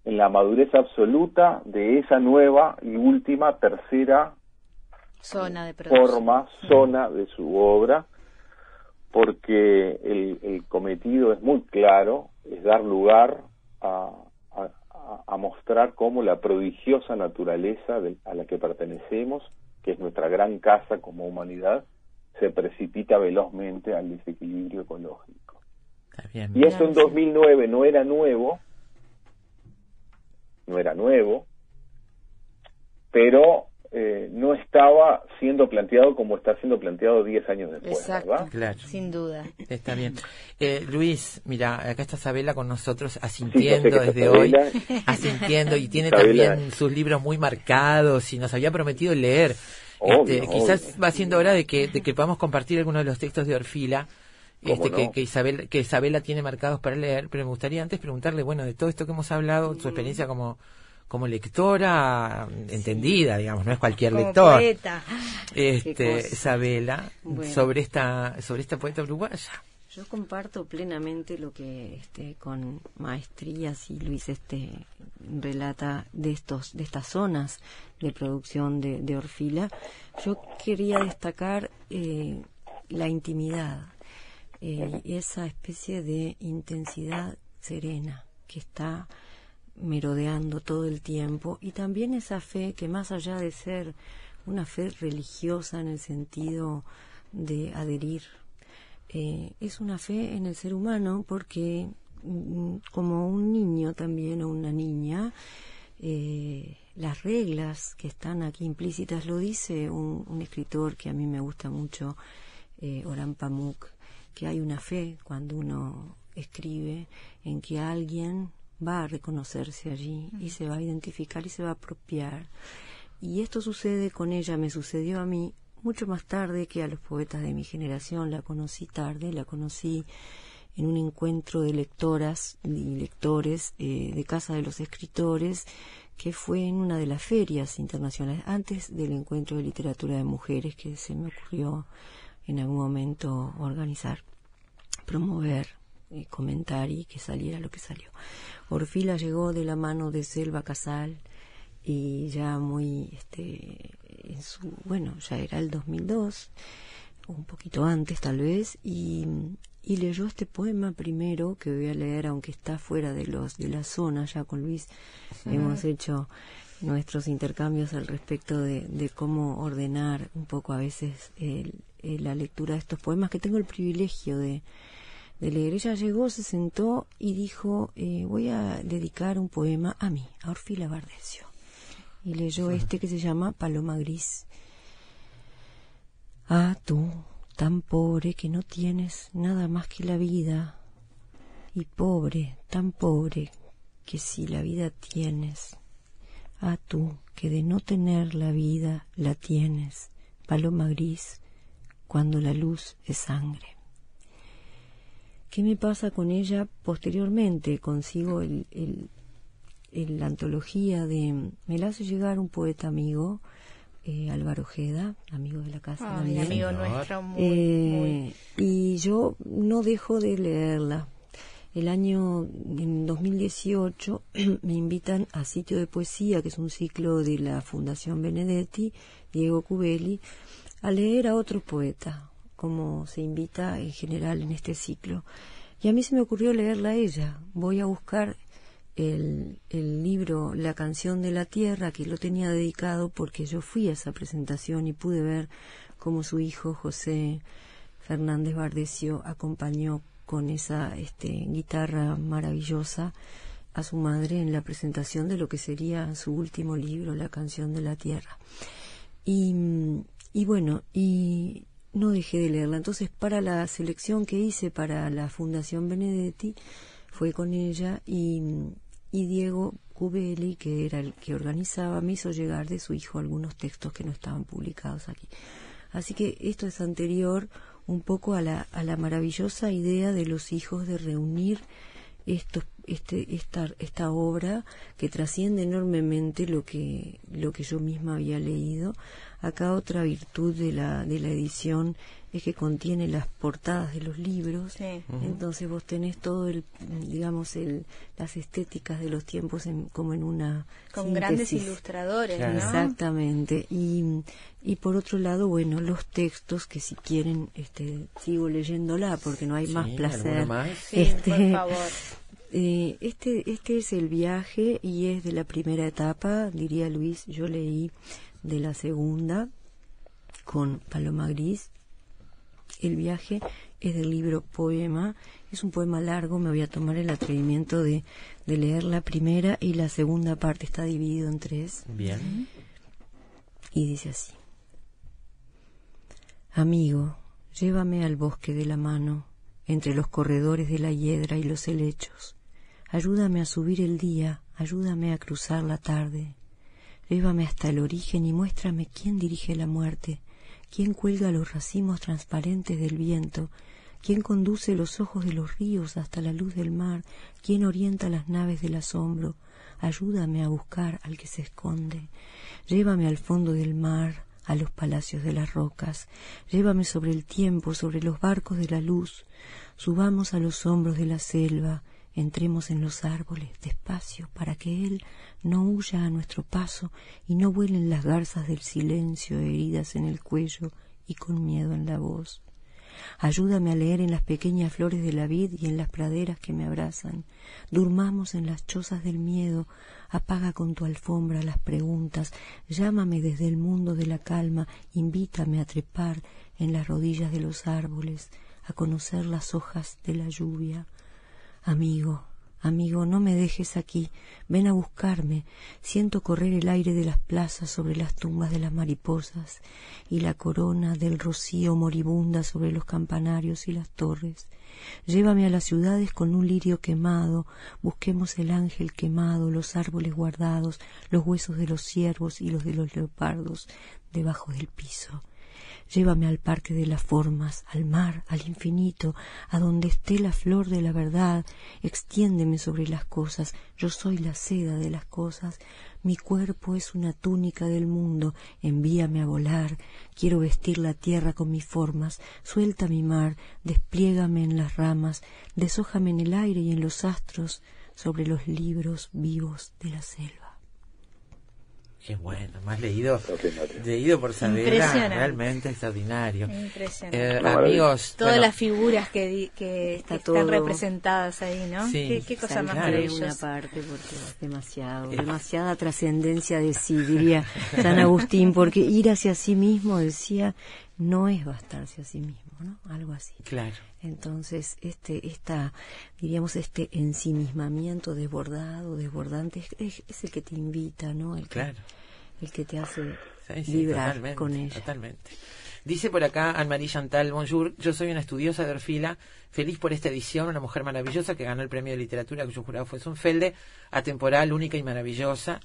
la madurez absoluta de esa nueva y última tercera zona de forma, zona de su obra, porque el, el cometido es muy claro, es dar lugar a, a, mostrar cómo la prodigiosa naturaleza a la que pertenecemos, que es nuestra gran casa como humanidad, se precipita velozmente al desequilibrio ecológico. y eso en 2009 no era nuevo, no era nuevo, pero eh, no estaba siendo planteado como está siendo planteado 10 años después, Exacto, ¿verdad? Claro. sin duda. Está bien. Eh, Luis, mira, acá está Sabela con nosotros asintiendo desde hoy, asintiendo y tiene Sabela. también sus libros muy marcados y nos había prometido leer. Obvio, Este, quizás obvio. va siendo hora de que, de que podamos compartir algunos de los textos de Orfila. ¿Cómo Este, que, no? que Isabel que Isabela tiene marcados para leer, pero me gustaría antes preguntarle, bueno, de todo esto que hemos hablado, su experiencia como como lectora entendida, digamos, no es cualquier Como lector. poeta. (laughs) Este. Isabela, Bueno. sobre esta sobre esta poeta uruguaya. Yo comparto plenamente lo que este, con maestría sí Luis este relata de estos de estas zonas de producción de, de Orfila. Yo quería destacar eh, la intimidad, eh, esa especie de intensidad serena que está merodeando todo el tiempo. Y también esa fe que más allá de ser una fe religiosa en el sentido de adherir eh, es una fe en el ser humano porque mm, como un niño también o una niña eh, las reglas que están aquí implícitas lo dice un, escritor que a mí me gusta mucho eh, Orhan Pamuk que hay una fe cuando uno escribe en que alguien va a reconocerse allí y se va a identificar y se va a apropiar y esto sucede con ella, me sucedió a mí mucho más tarde que a los poetas de mi generación. La conocí tarde, la conocí en un encuentro de lectoras y lectores eh, de Casa de los Escritores, que fue en una de las ferias internacionales, antes del encuentro de literatura de mujeres que se me ocurrió en algún momento organizar, promover, eh, comentar y que saliera lo que salió. Orfila llegó de la mano de Selva Casal, y ya muy este en su bueno ya era el 2002 un poquito antes tal vez y, y leyó este poema primero que voy a leer aunque está fuera de los de la zona ya con Luis hemos hecho nuestros intercambios al respecto de, de cómo ordenar un poco a veces el- el- la lectura de estos poemas que tengo el privilegio de, de leer. Ella llegó, se sentó y dijo, eh, voy a dedicar un poema a mí, a Orfila Bardesio. Y leyó este que se llama Paloma Gris. Ah, tú, tan pobre que no tienes nada más que la vida, y pobre, tan pobre que si la vida tienes. Ah, tú, que de no tener la vida la tienes, paloma gris, cuando la luz es sangre. ¿Qué me pasa con ella posteriormente? Consigo el, el- el- la antología de... Me la hace llegar un poeta amigo, eh, Álvaro Ojeda, amigo de la casa Ay, también. amigo nuestro, muy, Eh, Y yo no dejo de leerla. El año en 2018 (clears throat) me invitan a Sitio de Poesía, que es un ciclo de la Fundación Benedetti, Diego Cubelli, a leer a otro poeta, como se invita en general en este ciclo. Y a mí se me ocurrió leerla a ella. Voy a buscar el, el libro La canción de la tierra, que lo tenía dedicado porque yo fui a esa presentación y pude ver cómo su hijo José Fernández Bardesio acompañó con esa este, guitarra maravillosa a su madre en la presentación de lo que sería su último libro, La canción de la tierra. Y, y bueno, y no dejé de leerla. Entonces, para la selección que hice para la Fundación Benedetti, fue con ella y, y Diego Cubelli, que era el que organizaba, me hizo llegar de su hijo algunos textos que no estaban publicados aquí. Así que esto es anterior un poco a la, maravillosa idea de los hijos de reunir este, esta, esta obra que trasciende enormemente lo que, lo que yo misma había leído. Acá otra virtud de la, de la edición es que contiene las portadas de los libros. Sí. Entonces vos tenés todo el, digamos, el, las estéticas de los tiempos en- como en una Con grandes ilustradores, Claro. ¿no? Exactamente. Y, y por otro lado, bueno, los textos que si quieren, este, sigo leyéndola porque no hay más Sí, placer. ¿alguno más? Sí, Este, por favor. (laughs) eh, este, este es el viaje y es de la primera etapa, diría Luis, yo leí de la segunda con Paloma Gris. El viaje es del libro Poema, es un poema largo, me voy a tomar el atrevimiento de, de leer la primera y la segunda parte, está dividido en tres. Bien. Y dice así. Amigo, llévame al bosque de la mano, entre los corredores de la hiedra y los helechos. Ayúdame a subir el día, ayúdame a cruzar la tarde. Llévame hasta el origen y muéstrame quién dirige la muerte, quién cuelga los racimos transparentes del viento, quién conduce los ojos de los ríos hasta la luz del mar, quién orienta las naves del asombro. Ayúdame a buscar al que se esconde. Llévame al fondo del mar, a los palacios de las rocas. Llévame sobre el tiempo, sobre los barcos de la luz. Subamos a los hombros de la selva, entremos en los árboles despacio para que él no huya a nuestro paso y no vuelen las garzas del silencio heridas en el cuello y con miedo en la voz. Ayúdame a leer en las pequeñas flores de la vid y en las praderas que me abrazan. Durmamos en las chozas del miedo. Apaga con tu alfombra las preguntas. Llámame desde el mundo de la calma. Invítame a trepar en las rodillas de los árboles, a conocer las hojas de la lluvia. Amigo, Amigo, no me dejes aquí, ven a buscarme. Siento correr el aire de las plazas sobre las tumbas de las mariposas y la corona del rocío moribunda sobre los campanarios y las torres. Llévame a las ciudades con un lirio quemado, busquemos el ángel quemado, los árboles guardados, los huesos de los ciervos y los de los leopardos debajo del piso. Llévame al parque de las formas, al mar, al infinito, a donde esté la flor de la verdad. Extiéndeme sobre las cosas, yo soy la seda de las cosas. Mi cuerpo es una túnica del mundo, envíame a volar. Quiero vestir la tierra con mis formas. Suelta mi mar, despliégame en las ramas, deshójame en el aire y en los astros sobre los libros vivos de la selva. Qué bueno, más leído, leído por Saavedra, realmente extraordinario. Impresionante. Eh, amigos, todas bueno, las figuras que, que, Está están todo- representadas ahí, ¿no? Sí, qué, qué cosa más maravillosa. una parte porque es demasiado, demasiada trascendencia de sí, diría San Agustín, porque ir hacia sí mismo, decía, no es bastarse a sí mismo, ¿no? Algo así. claro. Entonces, este, esta, diríamos, este ensimismamiento desbordado, desbordante, es, es- es el que te invita, ¿no? El que, Claro. el que te hace Sí, sí, vibrar totalmente, con ella. Totalmente. Dice por acá Anne-Marie Chantal, bonjour, yo soy una estudiosa de Orfila, feliz por esta edición, una mujer maravillosa que ganó el premio de literatura cuyo jurado fue Sunfelde, atemporal, única y maravillosa.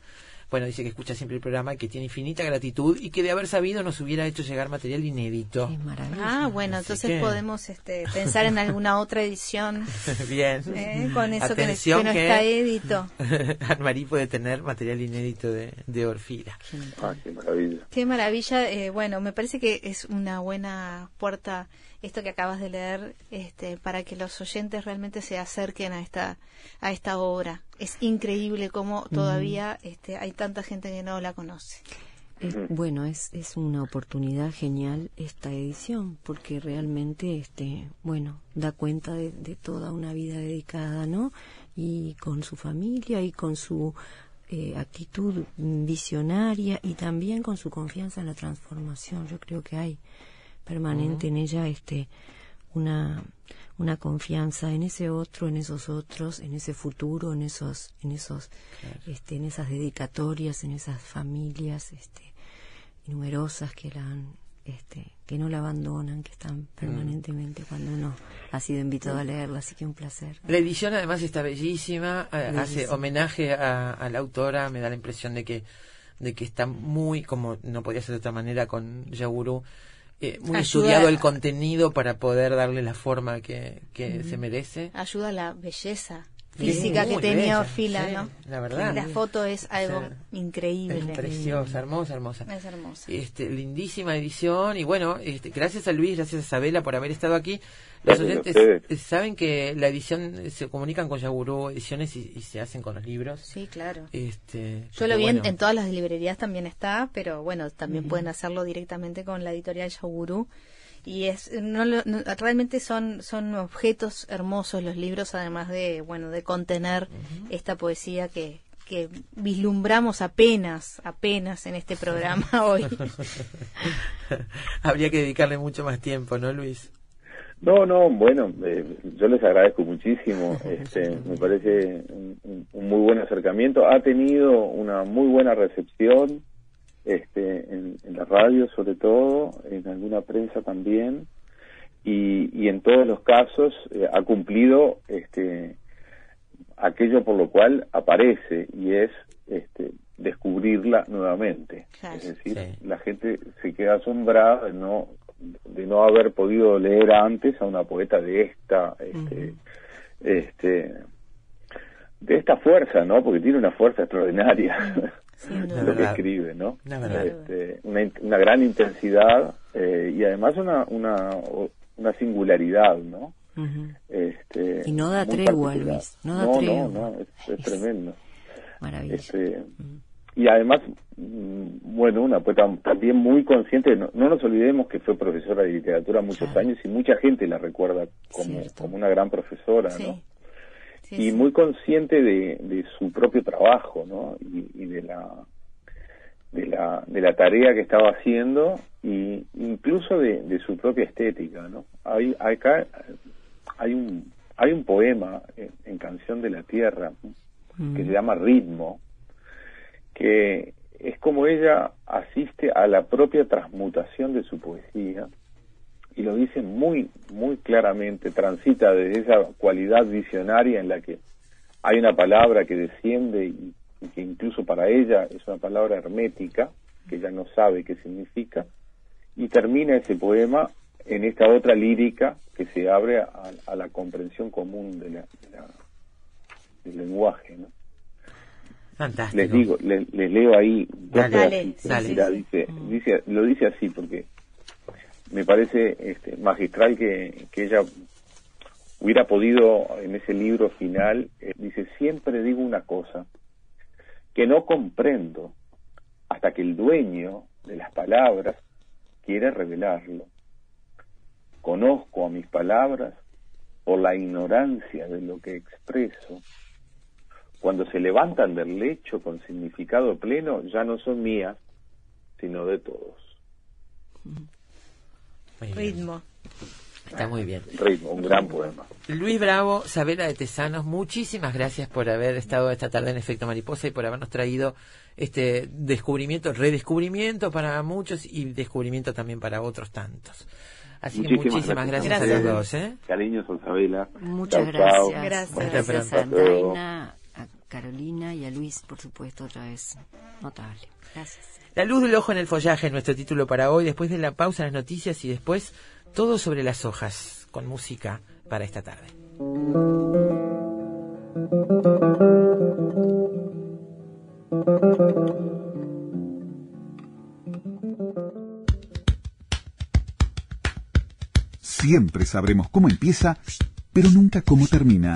Bueno, dice que escucha siempre el programa, que tiene infinita gratitud y que de haber sabido nos hubiera hecho llegar material inédito. Es maravilloso. Ah, bueno, Así entonces que- podemos este, pensar en alguna otra edición (laughs) Bien. ¿eh? con eso que, Atención que no que está édito. (laughs) Anne-Marie puede tener material inédito de, de Orfila. Ah, qué maravilla. Qué maravilla. eh, bueno, me parece que es una buena puerta esto que acabas de leer este, para que los oyentes realmente se acerquen a esta, a esta obra. Es increíble cómo todavía este, hay tanta gente que no la conoce. Es- bueno, es, es una oportunidad genial esta edición, porque realmente, este, bueno, da cuenta de, de toda una vida dedicada, ¿no? Y con su familia y con su eh, actitud visionaria y también con su confianza en la transformación. Yo creo que hay permanente en ella, este, una una confianza en ese otro, en esos otros, en ese futuro, en esos, en esos, este, en esas dedicatorias, en esas familias, este, numerosas que la han, este, que no la abandonan, que están permanentemente cuando uno ha sido invitado a leerla, así que un placer. La edición además está bellísima, hace homenaje a, a la autora, me da la impresión de que de que está muy, como no podía ser de otra manera con Yaguru, eh, muy Ayuda- estudiado el contenido para poder darle la forma que, que se merece. Ayuda a la belleza Sí, física que tenía Orfila, sí, ¿no? la verdad. La foto es algo increíble. Es preciosa, hermosa, hermosa. Es hermosa. Este, lindísima edición y bueno, este, gracias a Luis, gracias a Isabela por haber estado aquí. Los Gracias oyentes eh, saben que la edición eh, se comunican con Yaguru Ediciones y, y se hacen con los libros. Sí, claro. Este, Yo lo vi en, bueno, en todas las librerías también está, pero bueno, también pueden hacerlo directamente con la editorial Yaguru. Y es no, lo- no- realmente son son objetos hermosos los libros, además de bueno de contener esta poesía que que vislumbramos apenas apenas en este programa (laughs) hoy. (laughs) Habría que dedicarle mucho más tiempo, ¿no, Luis? No, no, bueno, eh, yo les agradezco muchísimo. (laughs) Este, me parece un- un muy buen acercamiento. Ha tenido una muy buena recepción. Este, en, la radio sobre todo, en alguna prensa también, y, y en todos los casos eh, ha cumplido este, aquello por lo cual aparece y es este, descubrirla nuevamente. Es decir, la gente se queda asombrada de no de no haber podido leer antes a una poeta de esta este, este de esta fuerza, ¿no? Porque tiene una fuerza extraordinaria (laughs) lo que escribe, ¿no? Este, una, una, gran intensidad eh, y además una, una, una singularidad, ¿no? este, y no da tregua, Luis, no da tregua. No, no, es, tremendo. Maravilloso. Este, y además, mm, bueno, una poeta también muy consciente, no, nos olvidemos que fue profesora de literatura muchos años y mucha gente la recuerda como, como una gran profesora, ¿no? Y muy consciente de, de, su propio trabajo, ¿no? Y, de la de la de la tarea que estaba haciendo y incluso de, de su propia estética, ¿no? Hay acá hay un hay un poema en, Canción de la Tierra que se mm. llama Ritmo que es como ella asiste a la propia transmutación de su poesía y lo dice muy, muy claramente, transita desde esa cualidad visionaria en la que hay una palabra que desciende y, que incluso para ella es una palabra hermética, que ella no sabe qué significa, y termina ese poema en esta otra lírica que se abre a, la comprensión común de la, del lenguaje, ¿no? Fantástico. Les digo, les, leo ahí. Dale, Dice, dice, lo dice así porque me parece este, magistral que, ella hubiera podido en ese libro final, eh, dice, siempre digo una cosa, que no comprendo hasta que el dueño de las palabras quiere revelarlo. Conozco a mis palabras por la ignorancia de lo que expreso cuando se levantan del lecho con significado pleno, ya no son mías, sino de todos. Ritmo. Está muy bien. Ritmo, un gran poema. Luis Bravo, Sabela de Tesanos, muchísimas gracias por haber estado esta tarde en Efecto Mariposa y por habernos traído este descubrimiento, redescubrimiento para muchos y descubrimiento también para otros tantos. Así que muchísimas gracias, a los dos. ¿eh? Cariños, Sabela. Muchas gracias. Gracias. Gracias a a Carolina y a Luis, por supuesto, otra vez notable. Gracias. La luz del ojo en el follaje, nuestro título para hoy. Después de la pausa, las noticias y después todo sobre las hojas, con música para esta tarde. Siempre sabremos cómo empieza, pero nunca cómo termina.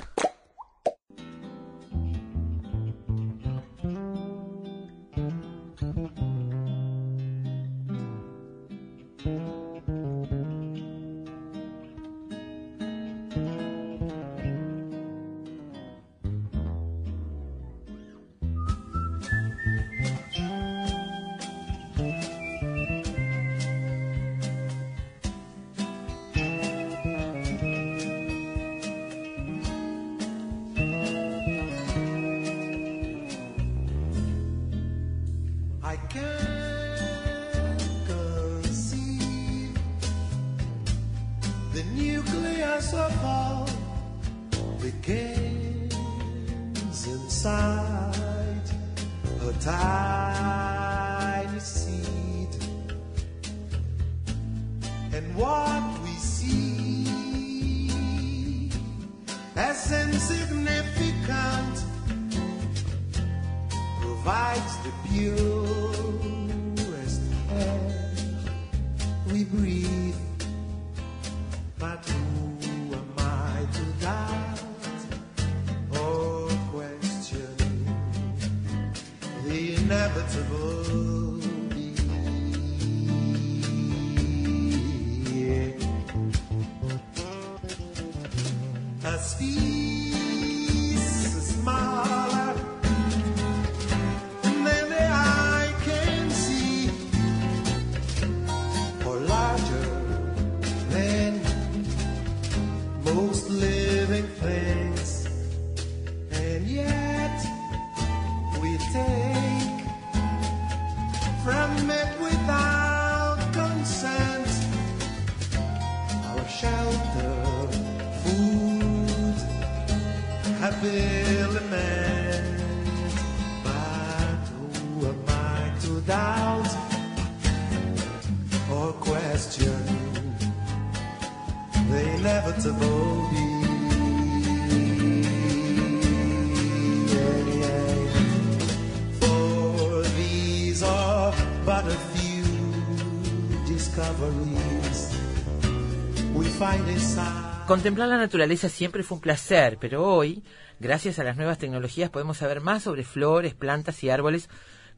Contemplar la naturaleza siempre fue un placer, pero hoy, gracias a las nuevas tecnologías, podemos saber más sobre flores, plantas y árboles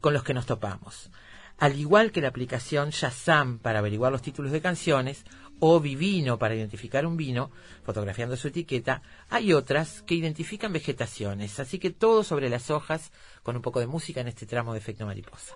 con los que nos topamos. Al igual que la aplicación Shazam para averiguar los títulos de canciones o Vivino para identificar un vino, fotografiando su etiqueta, hay otras que identifican vegetaciones, así que todo sobre las hojas con un poco de música en este tramo de efecto mariposa.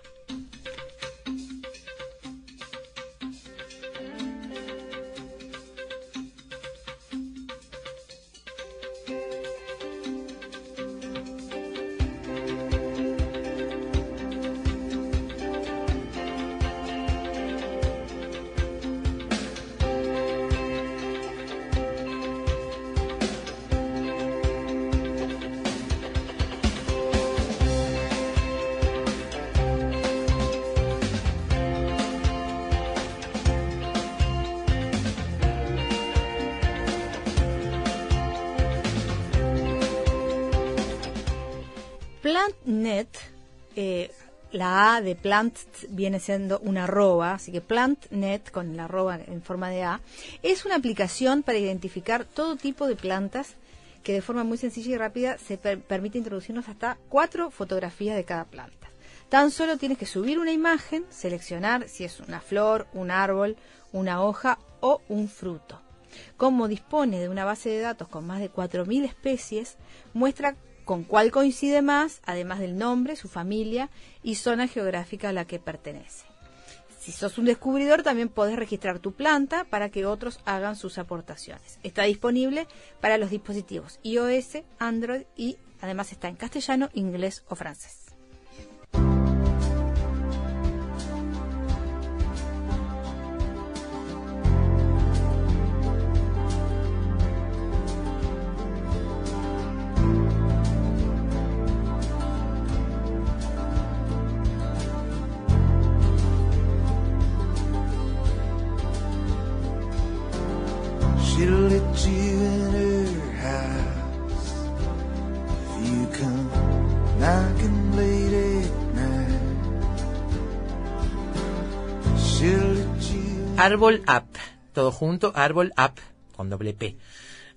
PlantNet, eh, la A de plant viene siendo una arroba, así que PlantNet con la arroba en forma de A, es una aplicación para identificar todo tipo de plantas que de forma muy sencilla y rápida se per- permite introducirnos hasta cuatro fotografías de cada planta. Tan solo tienes que subir una imagen, seleccionar si es una flor, un árbol, una hoja o un fruto. Como dispone de una base de datos con más de 4.000 especies, muestra con cuál coincide más, además del nombre, su familia y zona geográfica a la que pertenece. Si sos un descubridor, también podés registrar tu planta para que otros hagan sus aportaciones. Está disponible para los dispositivos iOS, Android y además está en castellano, inglés o francés. Árbol App, todo junto, Árbol App, con doble P.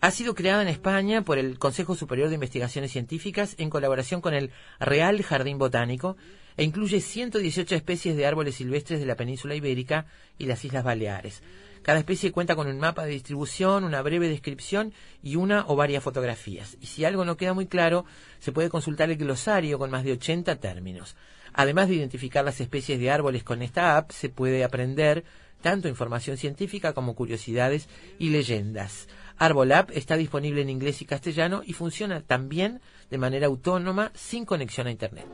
Ha sido creado en España por el Consejo Superior de Investigaciones Científicas en colaboración con el Real Jardín Botánico e incluye 118 especies de árboles silvestres de la península ibérica y las Islas Baleares. Cada especie cuenta con un mapa de distribución, una breve descripción y una o varias fotografías. Y si algo no queda muy claro, se puede consultar el glosario con más de 80 términos. Además de identificar las especies de árboles con esta app, se puede aprender tanto información científica como curiosidades y leyendas. Árbol App está disponible en inglés y castellano y funciona también de manera autónoma sin conexión a Internet.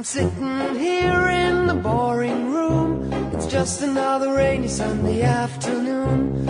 I'm sitting here in the boring room. It's just another rainy Sunday afternoon.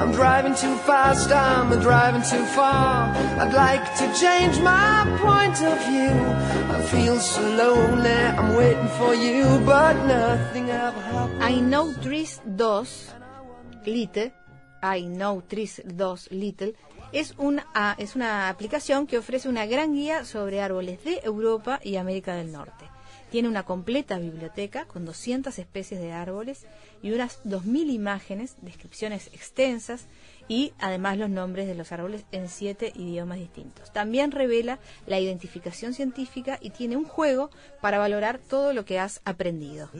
I'm driving too fast, I'm driving too far. I'd like to change my point of view. I feel so lonely, I'm waiting for you, but nothing ever happens. I Know Trees 2 Little, I Know Trees 2 Little, es una, ah, es una aplicación que ofrece una gran guía sobre árboles de Europa y América del Norte. Tiene una completa biblioteca con 200 especies de árboles y unas 2.000 imágenes, descripciones extensas y además los nombres de los árboles en siete idiomas distintos. También revela la identificación científica y tiene un juego para valorar todo lo que has aprendido.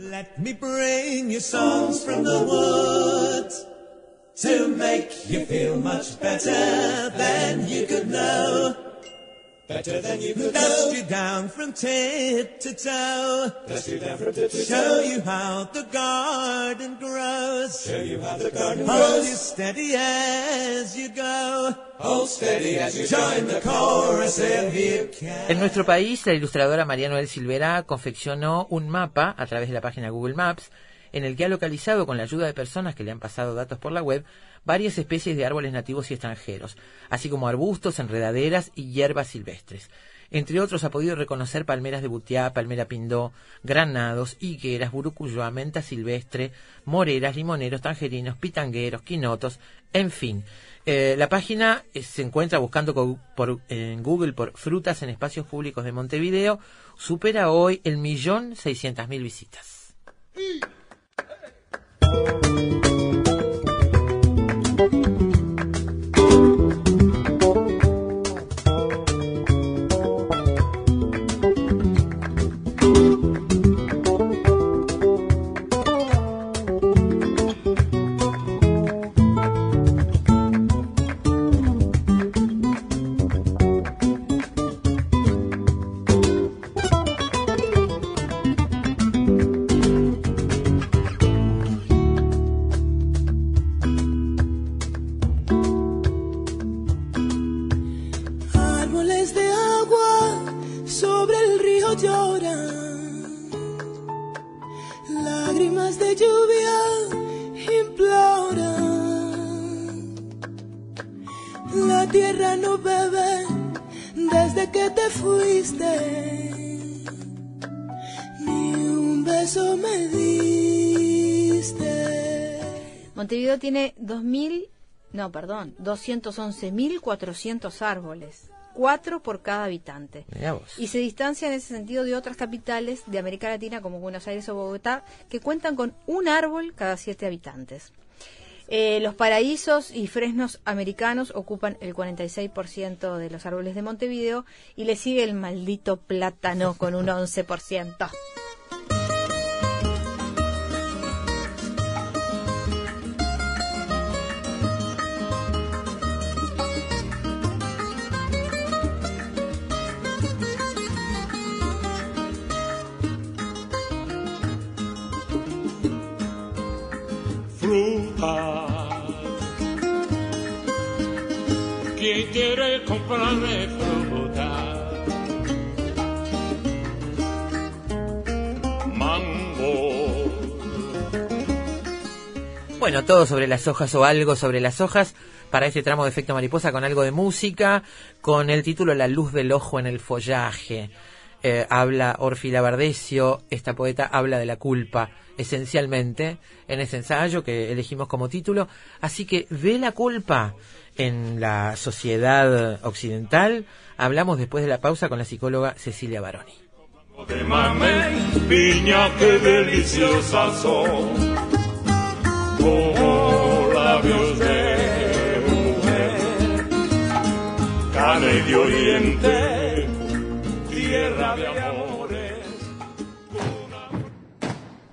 Better than you could know. you down from tip to toe. Dust you down from tip to toe. Show you how the garden grows. Show you how the garden grows. Hold you steady as you go. Hold steady as you join the chorus and here can. En nuestro país, la ilustradora María Noel Silvera confeccionó un mapa a través de la página Google Maps en el que ha localizado con la ayuda de personas que le han pasado datos por la web varias especies de árboles nativos y extranjeros, así como arbustos, enredaderas y hierbas silvestres. Entre otros ha podido reconocer palmeras de butiá, palmera pindó, granados, higueras, burucuyá, menta silvestre, moreras, limoneros, tangerinos, pitangueros, quinotos, en fin. Eh, la página eh, se encuentra buscando en Google por frutas en espacios públicos de Montevideo. Supera hoy el millón seiscientas mil visitas. Árboles Montevideo tiene 2.000, no, perdón, 211.400 árboles, cuatro por cada habitante. Y se distancia en ese sentido de otras capitales de América Latina como Buenos Aires o Bogotá, que cuentan con un árbol cada siete habitantes. Eh, los paraísos y fresnos americanos ocupan el 46% de los árboles de Montevideo y le sigue el maldito plátano con un 11%. Bueno, todo sobre las hojas o algo sobre las hojas para este tramo de efecto mariposa con algo de música, con el título La luz del ojo en el follaje. Eh, habla Orfila Bardesio, esta poeta habla de la culpa, esencialmente, en ese ensayo que elegimos como título. Así que de la culpa en la sociedad occidental hablamos después de la pausa con la psicóloga Cecilia Baroni. de mamey, piña que deliciosas son, como labios de mujer, carne de oriente, tierra de amores.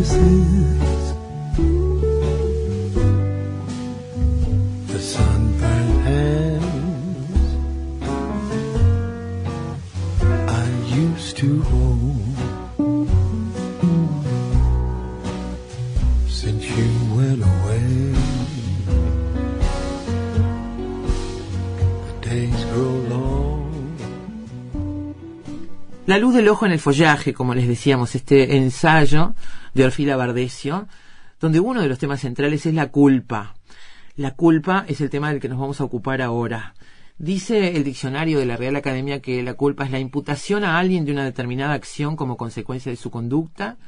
The La luz del ojo en el follaje, como les decíamos, este ensayo de Orfila Bardesio, donde uno de los temas centrales es la culpa. La culpa es el tema del que nos vamos a ocupar ahora. Dice el diccionario de la Real Academia que la culpa es la imputación a alguien de una determinada acción como consecuencia de su conducta,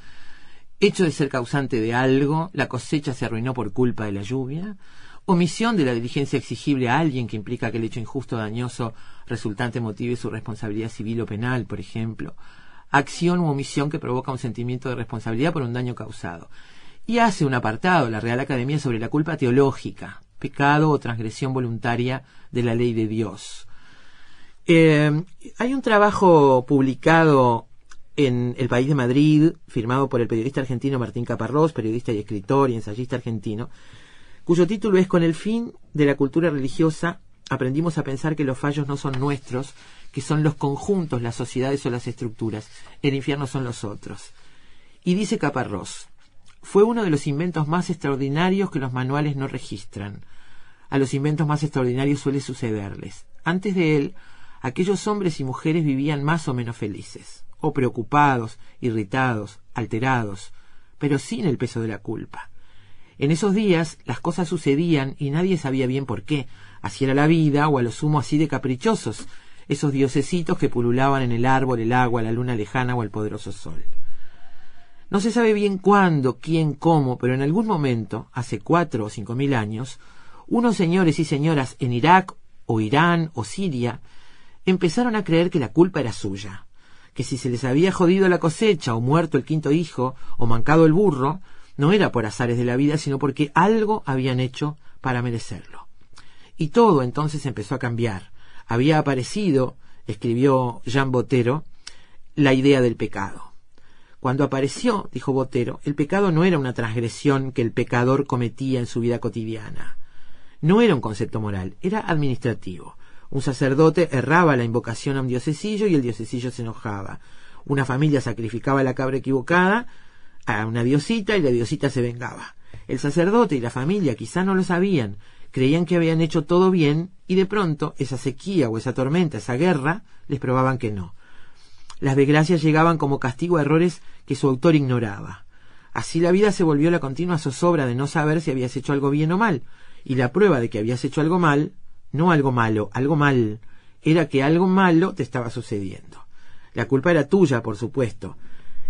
hecho de ser causante de algo, la cosecha se arruinó por culpa de la lluvia, omisión de la diligencia exigible a alguien que implica que el hecho injusto o dañoso resultante motive su responsabilidad civil o penal, por ejemplo, acción u omisión que provoca un sentimiento de responsabilidad por un daño causado. Y hace un apartado la Real Academia sobre la culpa teológica, pecado o transgresión voluntaria de la ley de Dios. Eh, hay un trabajo publicado en El País de Madrid, firmado por el periodista argentino Martín Caparrós, periodista y escritor y ensayista argentino, cuyo título es Con el fin de la cultura religiosa, aprendimos a pensar que los fallos no son nuestros, que son los conjuntos, las sociedades o las estructuras. El infierno son los otros. Y dice Caparrós, fue uno de los inventos más extraordinarios que los manuales no registran. A los inventos más extraordinarios suele sucederles. Antes de él, aquellos hombres y mujeres vivían más o menos felices, o preocupados, irritados, alterados, pero sin el peso de la culpa. En esos días las cosas sucedían y nadie sabía bien por qué. Así era la vida, o a lo sumo así de caprichosos, esos diosesitos que pululaban en el árbol, el agua, la luna lejana o el poderoso sol. No se sabe bien cuándo, quién, cómo, pero en algún momento, hace cuatro o cinco mil años, unos señores y señoras en Irak o Irán o Siria empezaron a creer que la culpa era suya, que si se les había jodido la cosecha o muerto el quinto hijo o mancado el burro, no era por azares de la vida, sino porque algo habían hecho para merecerlo. Y todo entonces empezó a cambiar. Había aparecido, escribió Jean Botero, la idea del pecado. Cuando apareció, dijo Botero, el pecado no era una transgresión que el pecador cometía en su vida cotidiana. No era un concepto moral, era administrativo. Un sacerdote erraba la invocación a un diosesillo y el diosesillo se enojaba. Una familia sacrificaba la cabra equivocada a una diosita y la diosita se vengaba. El sacerdote y la familia quizá no lo sabían, creían que habían hecho todo bien y de pronto esa sequía o esa tormenta, esa guerra, les probaban que no. Las desgracias llegaban como castigo a errores que su autor ignoraba. Así la vida se volvió la continua zozobra de no saber si habías hecho algo bien o mal, y la prueba de que habías hecho algo mal, no algo malo, algo mal, era que algo malo te estaba sucediendo. La culpa era tuya, por supuesto,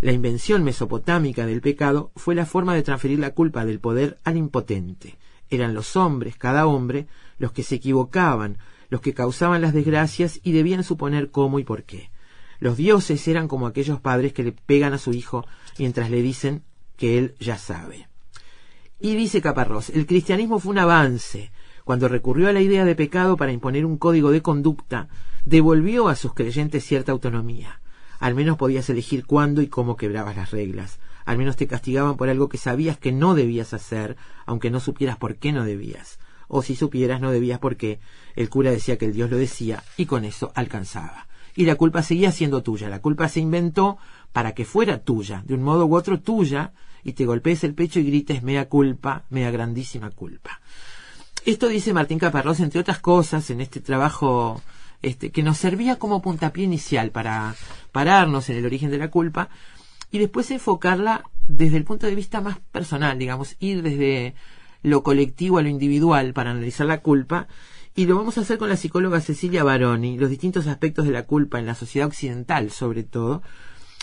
la invención mesopotámica del pecado fue la forma de transferir la culpa del poder al impotente. Eran los hombres, cada hombre, los que se equivocaban, los que causaban las desgracias y debían suponer cómo y por qué. Los dioses eran como aquellos padres que le pegan a su hijo mientras le dicen que él ya sabe. Y dice Caparrós, el cristianismo fue un avance. Cuando recurrió a la idea de pecado para imponer un código de conducta, devolvió a sus creyentes cierta autonomía. Al menos podías elegir cuándo y cómo quebrabas las reglas. Al menos te castigaban por algo que sabías que no debías hacer, aunque no supieras por qué no debías. O si supieras no debías porque el cura decía que el Dios lo decía y con eso alcanzaba. Y la culpa seguía siendo tuya. La culpa se inventó para que fuera tuya, de un modo u otro tuya, y te golpees el pecho y grites mea culpa, mea grandísima culpa. Esto dice Martín Caparrós, entre otras cosas, en este trabajo este, que nos servía como puntapié inicial para pararnos en el origen de la culpa y después enfocarla desde el punto de vista más personal, digamos, ir desde lo colectivo a lo individual para analizar la culpa. Y lo vamos a hacer con la psicóloga Cecilia Baroni, los distintos aspectos de la culpa en la sociedad occidental, sobre todo.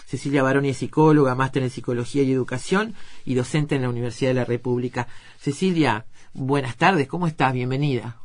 Cecilia Baroni es psicóloga, máster en psicología y educación y docente en la Universidad de la República. Cecilia, buenas tardes, ¿cómo estás? Bienvenida.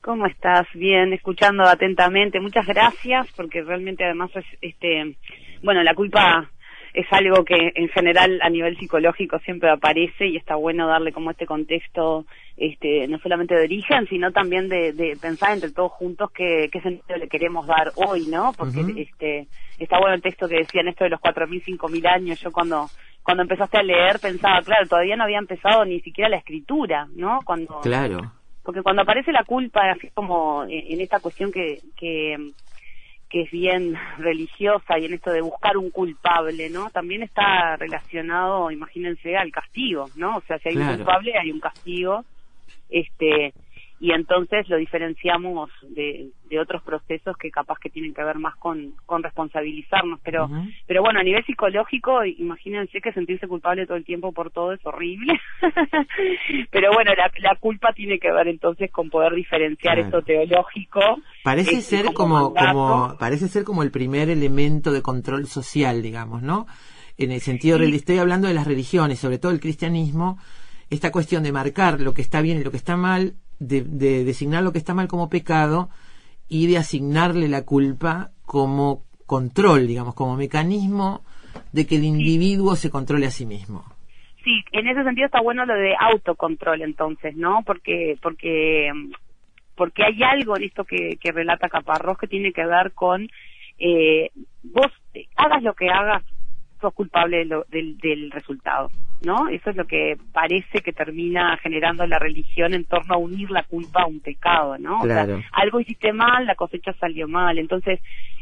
¿Cómo estás? Bien, escuchando atentamente. Muchas gracias, porque realmente además es, este, bueno, la culpa es algo que en general a nivel psicológico siempre aparece y está bueno darle como este contexto, este, no solamente de origen, sino también de, pensar entre todos juntos qué, qué sentido le queremos dar hoy, ¿no? Porque este, está bueno el texto que decían esto de los cuatro mil, cinco mil años. Yo cuando cuando empezaste a leer pensaba, claro, todavía no había empezado ni siquiera la escritura, ¿no? Cuando Claro porque cuando aparece la culpa, así como en esta cuestión que, que, que es bien religiosa y en esto de buscar un culpable, ¿no? También está relacionado, imagínense, al castigo, ¿no? O sea, si hay un culpable, hay un castigo, este, y entonces lo diferenciamos de, de otros procesos que capaz que tienen que ver más con, con responsabilizarnos, pero, pero bueno, a nivel psicológico, imagínense que sentirse culpable todo el tiempo por todo es horrible, (laughs) pero bueno, la, la culpa tiene que ver entonces con poder diferenciar Claro. esto teológico. Parece este, ser como, como, parece ser como el primer elemento de control social, digamos, ¿no? En el sentido, Sí. estoy hablando de las religiones, sobre todo el cristianismo, esta cuestión de marcar lo que está bien y lo que está mal, de, de designar lo que está mal como pecado y de asignarle la culpa como control, digamos, como mecanismo de que el individuo se controle a sí mismo. Sí, en ese sentido está bueno lo de autocontrol entonces, ¿no? Porque porque porque hay algo en esto que, que relata Caparrós que tiene que ver con eh, vos hagas lo que hagas, sos culpable de lo- del, del resultado, ¿no? Eso es lo que parece que termina generando la religión en torno a unir la culpa a un pecado, ¿no? O sea, Claro. algo hiciste mal, la cosecha salió mal. Entonces,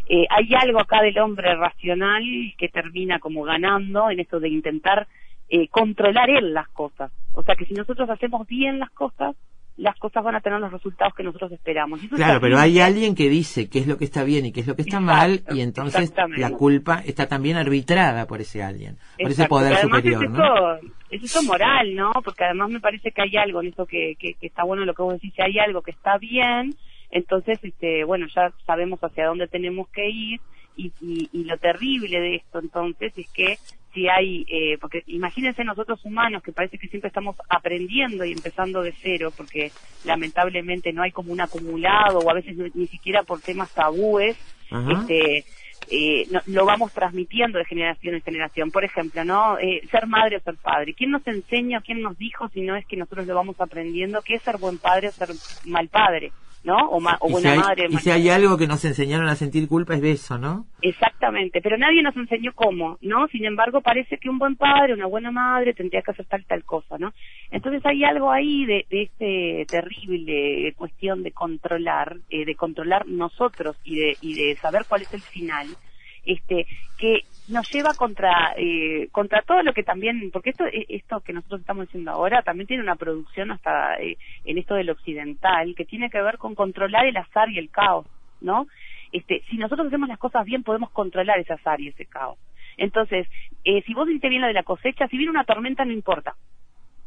eh, hay algo acá del hombre racional que termina como ganando en esto de intentar eh, controlar él las cosas. O sea que si nosotros hacemos bien las cosas, las cosas van a tener los resultados que nosotros esperamos. Eso Claro, pero hay alguien que dice qué es lo que está bien y qué es lo que está Exacto, mal, y entonces la culpa está también arbitrada por ese alguien, por ese poder superior, es ¿no? eso, es eso moral, ¿no? Porque además me parece que hay algo en eso que, que, que está bueno lo que vos decís, si hay algo que está bien, entonces, este, bueno, ya sabemos hacia dónde tenemos que ir y, y, y lo terrible de esto entonces es que si hay, eh, porque imagínense nosotros humanos que parece que siempre estamos aprendiendo y empezando de cero, porque lamentablemente no hay como un acumulado o a veces ni, ni siquiera por temas tabúes, Ajá. este, eh, no- lo vamos transmitiendo de generación en generación. Por ejemplo, ¿no? Eh, ser madre o ser padre. ¿Quién nos enseña, quién nos dijo si no es que nosotros lo vamos aprendiendo qué es ser buen padre o ser mal padre? ¿No? O, ma- o si buena hay, madre. y si hay algo que nos enseñaron a sentir culpa es de eso, ¿no? Exactamente, pero nadie nos enseñó cómo, ¿no? Sin embargo, parece que un buen padre, una buena madre tendría que hacer tal tal cosa, ¿no? Entonces hay algo ahí de, de este terrible cuestión de controlar, eh, de controlar nosotros y de, y de saber cuál es el final, este, que nos lleva contra eh, contra todo lo que también, porque esto eh, esto que nosotros estamos haciendo ahora también tiene una producción hasta eh, en esto del occidental que tiene que ver con controlar el azar y el caos, ¿no? este, si nosotros hacemos las cosas bien, podemos controlar ese azar y ese caos. Entonces, eh, si vos hiciste bien lo de la cosecha, si viene una tormenta, no importa.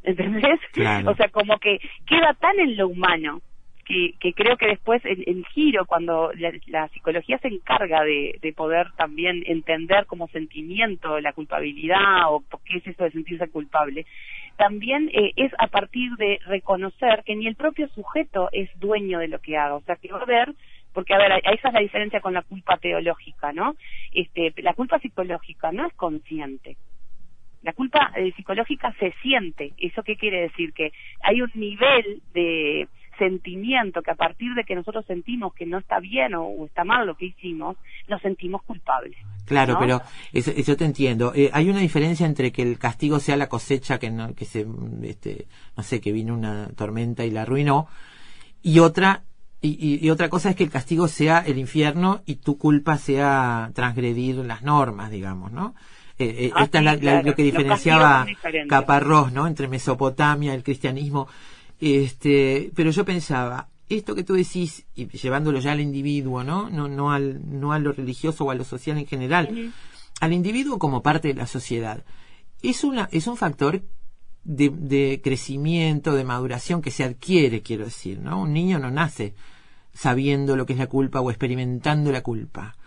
¿Entendés? Claro. (laughs) O sea, como que queda tan en lo humano que, que creo que después el, el giro, cuando la, psicología se encarga de, de poder también entender como sentimiento la culpabilidad o qué es eso de sentirse culpable, también eh, es a partir de reconocer que ni el propio sujeto es dueño de lo que haga. O sea, que va a haber porque a ver, esa es la diferencia con la culpa teológica, ¿no? Este, la culpa psicológica no es consciente. La culpa eh, psicológica se siente. ¿Eso qué quiere decir? Que hay un nivel de sentimiento que a partir de que nosotros sentimos que no está bien o, o está mal lo que hicimos, nos sentimos culpables. Claro, ¿no? pero eso, eso te entiendo. Eh, hay una diferencia entre que el castigo sea la cosecha que no, que se, este, no sé, que vino una tormenta y la arruinó, y otra y, otra cosa es que el castigo sea el infierno y tu culpa sea transgredir las normas, digamos, ¿no? Eh, eh, Ah, esta es la- sí, la- claro. lo que diferenciaba. Caparrós, ¿no? Entre Mesopotamia, el cristianismo. Este, pero yo pensaba, esto que tú decís, y llevándolo ya al individuo, ¿no? No, no, al, no a lo religioso o a lo social en general, al individuo como parte de la sociedad. Es, una, es un factor de, de crecimiento, de maduración que se adquiere, quiero decir, ¿no? Un niño no nace sabiendo lo que es la culpa o experimentando la culpa.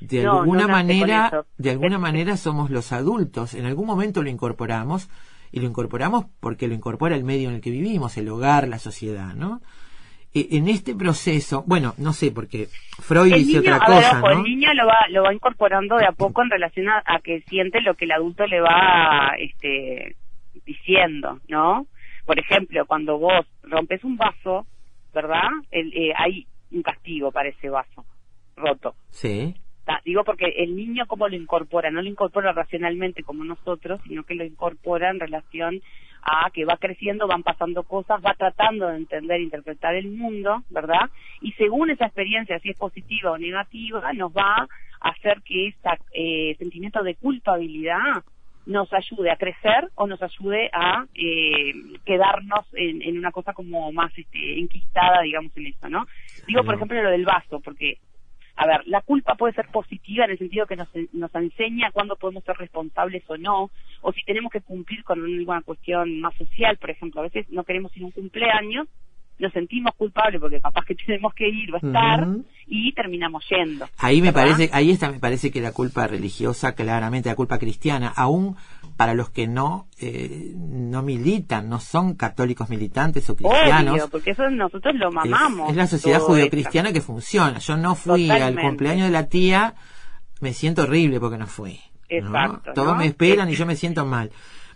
De No, alguna manera, de alguna manera somos los adultos. En algún momento lo incorporamos y lo incorporamos porque lo incorpora el medio en el que vivimos, el hogar, la sociedad, ¿no? E- En este proceso, bueno, no sé, porque Freud el dice niño, otra ver, cosa, ojo, ¿no? el niño lo va, lo va incorporando de a poco en relación a, a que siente lo que el adulto le va este, diciendo, ¿no? Por ejemplo, cuando vos rompes un vaso, ¿verdad? El- eh, hay un castigo para ese vaso roto. Sí. Ta, Digo porque el niño cómo lo incorpora, no lo incorpora racionalmente como nosotros, sino que lo incorpora en relación a que va creciendo, van pasando cosas, va tratando de entender, interpretar el mundo, ¿verdad? Y según esa experiencia, si es positiva o negativa, nos va a hacer que este sentimiento de culpabilidad nos ayude a crecer o nos ayude a eh, quedarnos en, en, una cosa como más este, enquistada, digamos, en eso, ¿no? Digo, por ejemplo, lo del vaso, porque a ver, la culpa puede ser positiva en el sentido que nos, nos enseña cuándo podemos ser responsables o no, o si tenemos que cumplir con alguna cuestión más social, por ejemplo, a veces no queremos ir a un cumpleaños, nos sentimos culpables porque capaz que (laughs) tenemos que ir o estar y terminamos yendo. Ahí me parece, ahí está, me parece que la culpa religiosa, claramente la culpa cristiana, aún para los que no eh, no militan, no son católicos militantes o cristianos. Obvio, porque eso nosotros lo mamamos. Es, la sociedad judio-cristiana que funciona. Yo no fui al cumpleaños de la tía, me siento horrible porque no fui. Exacto. Todos me esperan y yo me siento mal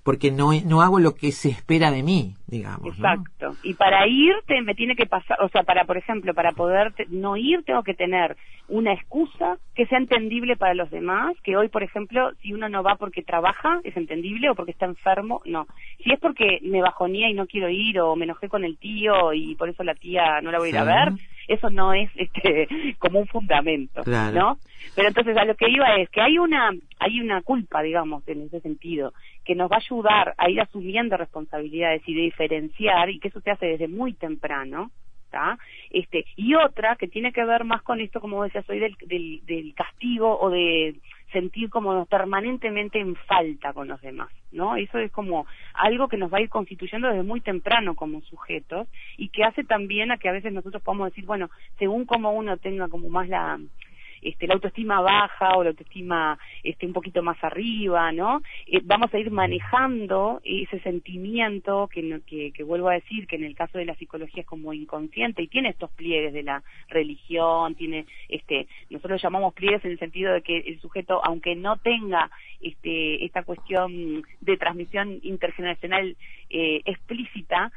porque no, no hago lo que se espera de mí, digamos. Exacto. Y para irte me tiene que pasar, o sea, para, por ejemplo, para poder no ir tengo que tener una excusa que sea entendible para los demás, que hoy, por ejemplo, si uno no va porque trabaja, es entendible, o porque está enfermo, no. Si es porque me bajonía y no quiero ir, o me enojé con el tío y por eso la tía no la voy a ir a ver, eso no es este (laughs) como un fundamento, ¿no? Pero entonces a lo que iba es que hay una hay una culpa, digamos, en ese sentido, que nos va a ayudar a ir asumiendo responsabilidades y de diferenciar y que eso se hace desde muy temprano, ¿está? Este, y otra que tiene que ver más con esto, como decía soy del, del, del castigo o de sentir como permanentemente en falta con los demás, ¿no? Eso es como algo que nos va a ir constituyendo desde muy temprano como sujetos y que hace también a que a veces nosotros podamos decir, bueno, según como uno tenga como más la este, la autoestima baja o la autoestima este, un poquito más arriba, ¿no? Eh, vamos a ir manejando ese sentimiento que, que, que, vuelvo a decir que en el caso de la psicología es como inconsciente y tiene estos pliegues de la religión, tiene, este, nosotros llamamos pliegues en el sentido de que el sujeto, aunque no tenga este, esta cuestión de transmisión intergeneracional eh, explícita,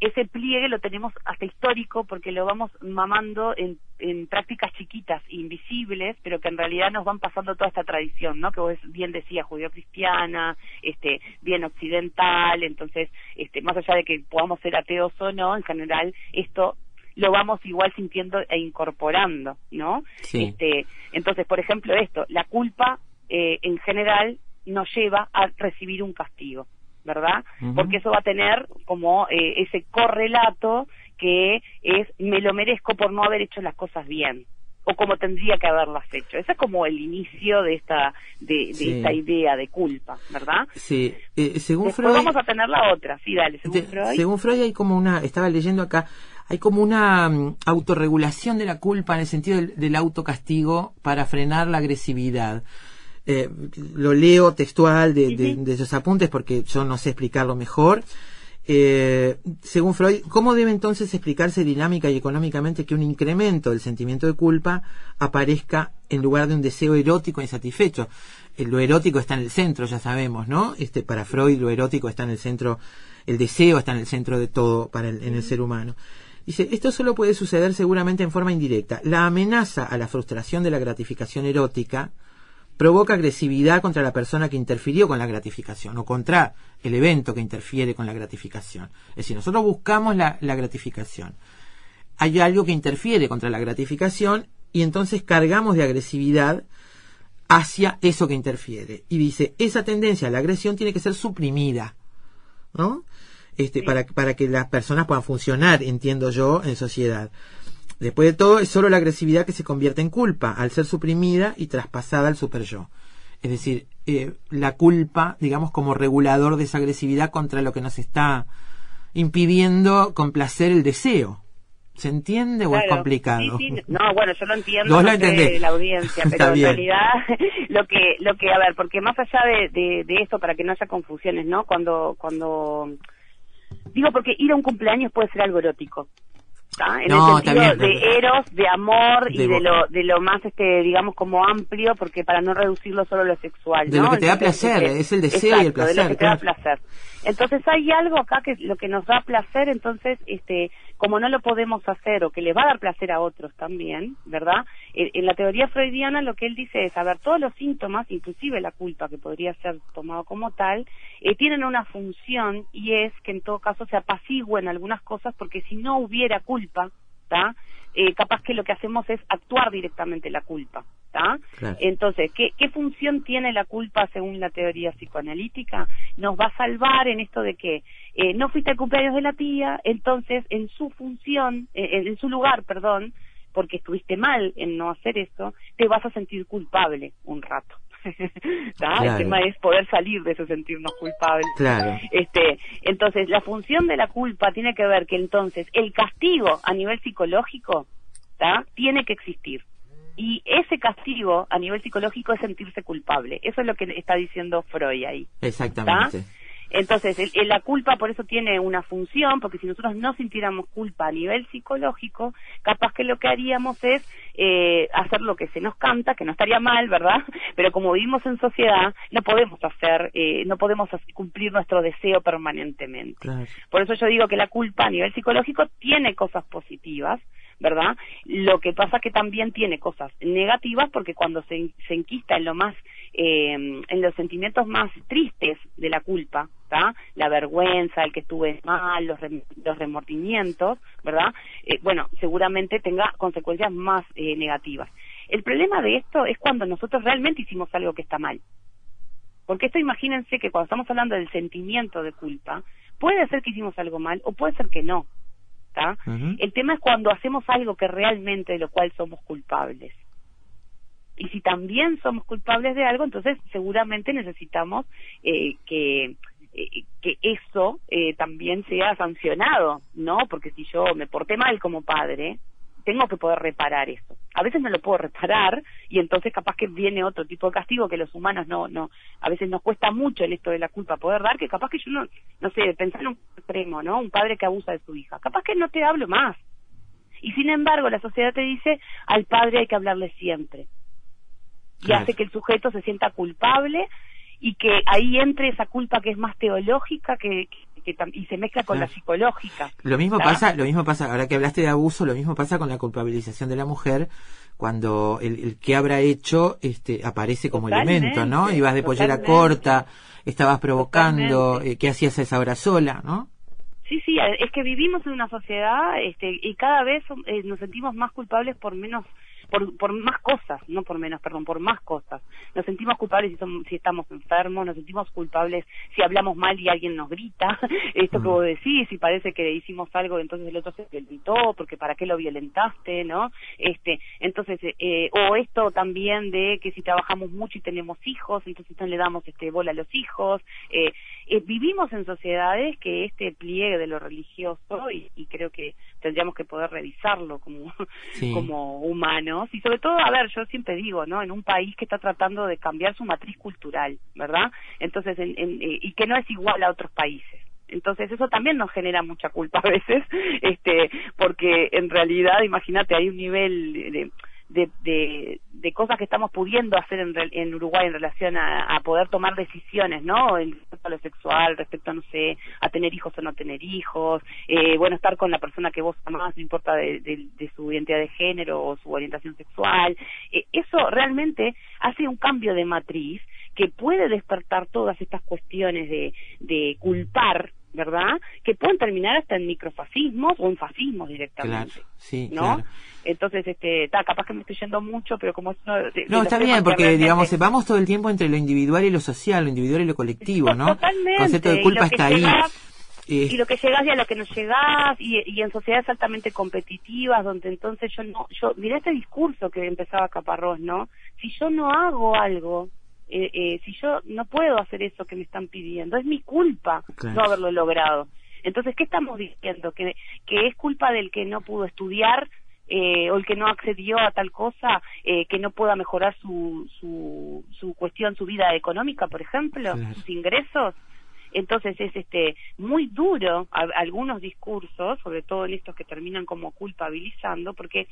ese pliegue lo tenemos hasta histórico porque lo vamos mamando en, en prácticas chiquitas, invisibles, pero que en realidad nos van pasando toda esta tradición, ¿no? Que vos bien decías, judío-cristiana, este, bien occidental, entonces, este, más allá de que podamos ser ateos o no, en general, esto lo vamos igual sintiendo e incorporando, ¿no? Este, entonces, por ejemplo, esto, la culpa eh, en general nos lleva a recibir un castigo. ¿Verdad? Porque eso va a tener como eh, ese correlato que es me lo merezco por no haber hecho las cosas bien o como tendría que haberlas hecho. Ese es como el inicio de esta de, esta idea de culpa, ¿verdad? Sí. Eh, según Después Freud vamos a tener la otra. Sí, dale. Según Freud. Según Freud hay como una estaba leyendo acá hay como una um, autorregulación de la culpa en el sentido del, del autocastigo para frenar la agresividad. Eh, lo leo textual de, de, esos apuntes porque yo no sé explicarlo mejor. Eh, según Freud, ¿cómo debe entonces explicarse dinámica y económicamente que un incremento del sentimiento de culpa aparezca en lugar de un deseo erótico insatisfecho? Eh, lo erótico está en el centro, ya sabemos, ¿no? Este, para Freud lo erótico está en el centro, el deseo está en el centro de todo para en el ser humano. Dice, esto solo puede suceder seguramente en forma indirecta. La amenaza a la frustración de la gratificación erótica, provoca agresividad contra la persona que interfirió con la gratificación o contra el evento que interfiere con la gratificación. Es decir, nosotros buscamos la, gratificación. Hay algo que interfiere contra la gratificación y entonces cargamos de agresividad hacia eso que interfiere. Y dice, esa tendencia a la agresión tiene que ser suprimida, ¿no? Este, para, para que las personas puedan funcionar, entiendo yo, en sociedad. Después de todo, es solo la agresividad que se convierte en culpa, al ser suprimida y traspasada al super yo. Es decir, eh, la culpa, digamos, como regulador de esa agresividad contra lo que nos está impidiendo complacer el deseo. ¿Se entiende o es complicado? Sí, sí. No, bueno, yo lo entiendo no la audiencia, (laughs) pero en realidad (laughs) lo que, lo que, a ver, porque más allá de, de, de esto, para que no haya confusiones, ¿no? Cuando, cuando, digo, porque ir a un cumpleaños puede ser algo erótico. ¿Tá? En No, el sentido bien, de eros, de amor De y de lo, de lo más, este, digamos, como amplio, porque para no reducirlo solo a lo sexual, De ¿no? lo que te da Entonces, placer, este, es el deseo y el exacto, de lo placer, que te da claro. placer. Entonces hay algo acá que lo que nos da placer, entonces, este, como no lo podemos hacer o que le va a dar placer a otros también, ¿verdad? En, en la teoría freudiana lo que él dice es, a ver, todos los síntomas, inclusive la culpa, que podría ser tomado como tal, eh, tienen una función y es que en todo caso se apacigüen algunas cosas porque si no hubiera culpa, Eh, capaz que lo que hacemos es actuar directamente la culpa, ¿tá? Claro. Entonces, ¿qué, ¿qué función tiene la culpa según la teoría psicoanalítica? Nos va a salvar en esto de que eh, no fuiste al cumpleaños de la tía, entonces en su función, eh, en, en su lugar, perdón, porque estuviste mal en no hacer eso, te vas a sentir culpable un rato. (laughs) ¿tá? Claro. El tema es poder salir de ese sentirnos culpables. Claro. Este, entonces, la función de la culpa tiene que ver que entonces el castigo a nivel psicológico ¿tá? tiene que existir. Y ese castigo a nivel psicológico es sentirse culpable. Eso es lo que está diciendo Freud ahí. Exactamente. Entonces, el- el- la culpa por eso tiene una función, porque si nosotros no sintiéramos culpa a nivel psicológico, capaz que lo que haríamos es eh, hacer lo que se nos canta, que no estaría mal, ¿verdad? (laughs) Pero como vivimos en sociedad, no podemos hacer, eh, no podemos cumplir nuestro deseo permanentemente. Claro. Por eso yo digo que la culpa a nivel psicológico tiene cosas positivas, ¿verdad? Lo que pasa que también tiene cosas negativas porque cuando se, se enquista en lo más, eh, en los sentimientos más tristes de la culpa, ¿tá? La vergüenza, el que estuve mal, los, rem- los remordimientos, ¿verdad? Eh, bueno, seguramente tenga consecuencias más eh, negativas. El problema de esto es cuando nosotros realmente hicimos algo que está mal. Porque esto imagínense que cuando estamos hablando del sentimiento de culpa, puede ser que hicimos algo mal o puede ser que no. ¿tá? El tema es cuando hacemos algo que realmente de lo cual somos culpables. Y si también somos culpables de algo, entonces seguramente necesitamos eh, que eh, que eso eh, también sea sancionado, ¿no? Porque si yo me porté mal como padre, tengo que poder reparar eso. A veces no lo puedo reparar y entonces capaz que viene otro tipo de castigo que los humanos no, no, a veces nos cuesta mucho en esto de la culpa poder dar, que capaz que yo no, no sé, pensar en un extremo, ¿no? Un padre que abusa de su hija. Capaz que no te hablo más. Y sin embargo, la sociedad te dice, al padre hay que hablarle siempre. Y Claro. hace que el sujeto se sienta culpable y que ahí entre esa culpa que es más teológica que, que- que tam- y se mezcla con la psicológica. Lo mismo pasa, lo mismo pasa, ahora que hablaste de abuso, lo mismo pasa con la culpabilización de la mujer cuando el, el que habrá hecho este aparece como Totalmente, elemento, ¿no? Ibas de pollera totalmente. corta, estabas provocando, eh, ¿qué hacías a esa hora sola, no? Sí, sí, es que vivimos en una sociedad este, y cada vez eh, nos sentimos más culpables por menos, por, por más cosas, no por menos, perdón, por más cosas. Nos sentimos culpables si, som- si estamos enfermos, nos sentimos culpables si hablamos mal y alguien nos grita, (laughs) esto que vos decís, si parece que hicimos algo, entonces el otro se violentó, porque para qué lo violentaste, ¿no? Este, entonces, eh, o esto también de que si trabajamos mucho y tenemos hijos, entonces no le damos este bola a los hijos, eh, eh, vivimos en sociedades que este pliegue de lo religioso y, y creo que tendríamos que poder revisarlo como (laughs) Sí. como humanos. Y sobre todo a ver yo siempre digo no en un país que está tratando de cambiar su matriz cultural verdad entonces en- en- eh, y que no es igual a otros países. Entonces eso también nos genera mucha culpa a veces (laughs) este porque en realidad imagínate hay un nivel de de, de, de cosas que estamos pudiendo hacer en, en Uruguay en relación a, a poder tomar decisiones, ¿no? En respecto a lo sexual, respecto a, no sé, a tener hijos o no tener hijos, eh, bueno, estar con la persona que vos amás, no importa de, de- de su identidad de género o su orientación sexual. Eh, eso realmente hace un cambio de matriz que puede despertar todas estas cuestiones de, de culpar, ¿verdad? Que pueden terminar hasta en microfascismos o en fascismos directamente. Claro, sí, ¿no? claro. Entonces, este, ta, capaz que me estoy yendo mucho, pero como es uno de- de No, está bien, que porque realmente- digamos, vamos todo el tiempo entre lo individual y lo social, lo individual y lo colectivo, ¿no? Totalmente. El concepto de y culpa está ahí. llegás- Eh, y lo que llegás y a lo que no llegás y, y en sociedades altamente competitivas donde entonces yo no yo mirá este discurso que empezaba Caparrós no si yo no hago algo eh, eh, si yo no puedo hacer eso que me están pidiendo es mi culpa Claro. no haberlo logrado entonces qué estamos diciendo que que es culpa del que no pudo estudiar eh, o el que no accedió a tal cosa eh, que no pueda mejorar su, su su cuestión su vida económica por ejemplo Claro. sus ingresos Entonces es este muy duro a- algunos discursos, sobre todo en estos que terminan como culpabilizando, porque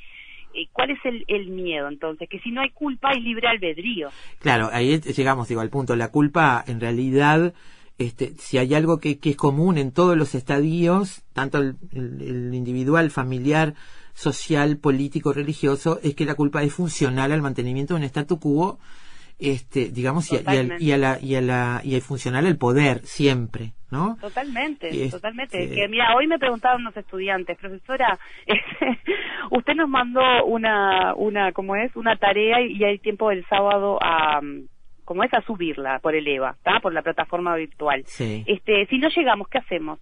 ¿cuál es el, el miedo entonces? Que si no hay culpa hay libre albedrío. Claro, ahí llegamos digo, al punto. La culpa, en realidad, este, si hay algo que, que es común en todos los estadios, tanto el, el- el individual, familiar, social, político, religioso, es que la culpa es funcional al mantenimiento de un statu quo, este, digamos, y, a- y al- y a la, y a la, y es funcional al poder, siempre, ¿no? Totalmente, Y es- totalmente. eh, Que mira, hoy me preguntaban unos estudiantes, profesora, (laughs) usted nos mandó una, una, ¿cómo es? Una tarea y hay tiempo el sábado a, mm, ¿cómo es? A subirla por el EVA, ¿está? Por la plataforma virtual. Sí. Este, si no llegamos, ¿qué hacemos?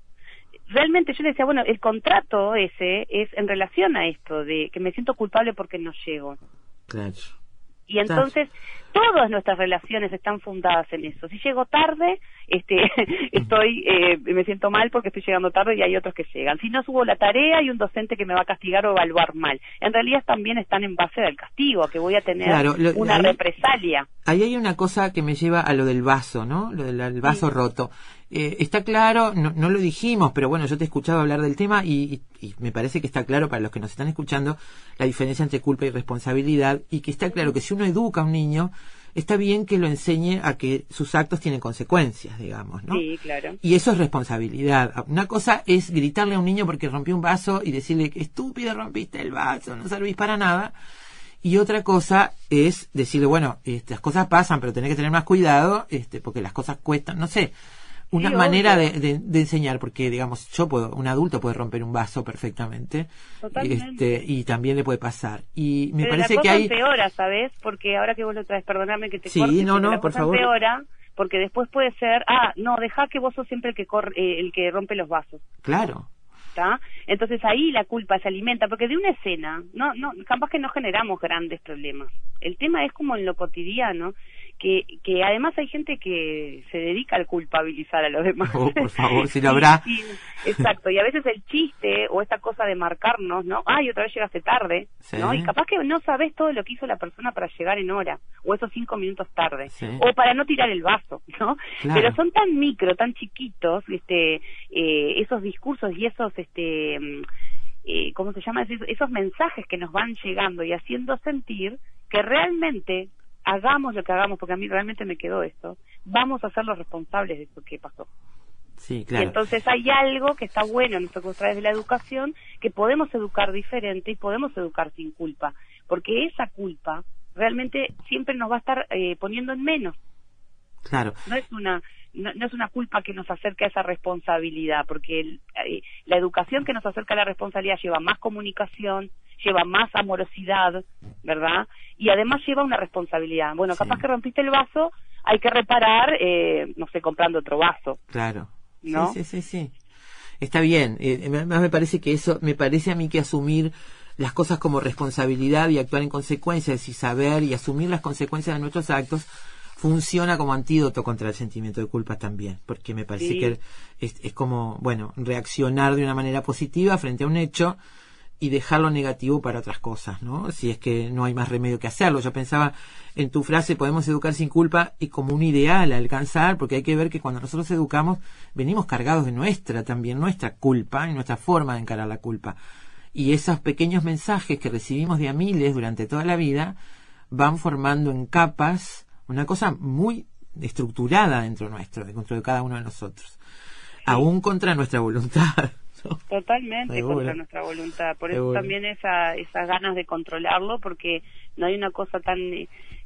Realmente yo le decía, bueno, el contrato ese es en relación a esto de que me siento culpable porque no llego. Claro. Y entonces todas nuestras relaciones están fundadas en eso. Si llego tarde, este, (laughs) estoy, eh, me siento mal porque estoy llegando tarde y hay otros que llegan. Si no subo la tarea, hay un docente que me va a castigar o evaluar mal. En realidad también están en base del castigo, que voy a tener Claro, lo- una ahí- represalia. Ahí hay una cosa que me lleva a lo del vaso, ¿no? Lo del al vaso roto. Eh, está claro, no, no lo dijimos, pero bueno, yo te he escuchado hablar del tema y, y- y me parece que está claro para los que nos están escuchando la diferencia entre culpa y responsabilidad y que está claro que si uno educa a un niño, está bien que lo enseñe a que sus actos tienen consecuencias, digamos, ¿no? Sí, claro. Y eso es responsabilidad. Una cosa es gritarle a un niño porque rompió un vaso y decirle que estúpido rompiste el vaso, no servís para nada. Y otra cosa es decirle, bueno, estas cosas pasan, pero tenés que tener más cuidado, este, porque las cosas cuestan, no sé, una Sí, manera de, de- de enseñar, porque digamos, yo puedo, un adulto puede romper un vaso perfectamente, Totalmente. este, y también le puede pasar. Y me Pero parece la que cosa hay, empeora, ¿sabes? Porque ahora que vos lo traes, perdóname que te Sí, corte, no, no, la por cosa favor. empeora porque después puede ser, ah, no, deja que vos sos siempre el que corre, eh, el que rompe los vasos. claro, ¿está? Entonces ahí la culpa se alimenta, porque de una escena, no, no, capaz que no generamos grandes problemas. El tema es como en lo cotidiano, que, que además hay gente que se dedica al culpabilizar a los demás. Oh, por favor, si (laughs) lo habrá. Y- y- exacto, y a veces el chiste o esta cosa de marcarnos, ¿no? Ay, otra vez llegaste tarde, Sí. ¿no? Y capaz que no sabes todo lo que hizo la persona para llegar en hora, o esos cinco minutos tarde, Sí. o para no tirar el vaso, ¿no? Claro. Pero son tan micro, tan chiquitos, este, eh, esos discursos y esos, este, mm, eh, ¿cómo se llama? Esos mensajes que nos van llegando y haciendo sentir que realmente hagamos lo que hagamos, porque a mí realmente me quedó esto, vamos a ser los responsables de eso que pasó. sí, Y claro. entonces hay algo que está bueno en esto que vos traes de la educación, que podemos educar diferente y podemos educar sin culpa, porque esa culpa realmente siempre nos va a estar eh, poniendo en menos Claro. no es una no, no es una culpa que nos acerca a esa responsabilidad porque el- eh, la educación que nos acerca a la responsabilidad lleva más comunicación lleva más amorosidad verdad y además lleva una responsabilidad bueno Sí. capaz que rompiste el vaso hay que reparar eh, no sé comprando otro vaso Claro. ¿No? Sí, sí, sí, sí. Está bien. Eh, además me parece que eso, me parece a mí que asumir las cosas como responsabilidad y actuar en consecuencias y saber y asumir las consecuencias de nuestros actos funciona como antídoto contra el sentimiento de culpa también, porque me parece Sí. que es, es como, bueno, reaccionar de una manera positiva frente a un hecho y dejarlo negativo para otras cosas, ¿no? Si es que no hay más remedio que hacerlo. Yo pensaba en tu frase, podemos educar sin culpa y como un ideal a alcanzar, porque hay que ver que cuando nosotros educamos, venimos cargados de nuestra también, nuestra culpa y nuestra forma de encarar la culpa. Y esos pequeños mensajes que recibimos de a miles durante toda la vida van formando en capas una cosa muy estructurada dentro nuestro, dentro de cada uno de nosotros. Aún contra nuestra voluntad. (laughs) ¿no? Totalmente Seguro. contra nuestra voluntad. Por eso también esa, esas ganas de controlarlo, porque no hay una cosa tan,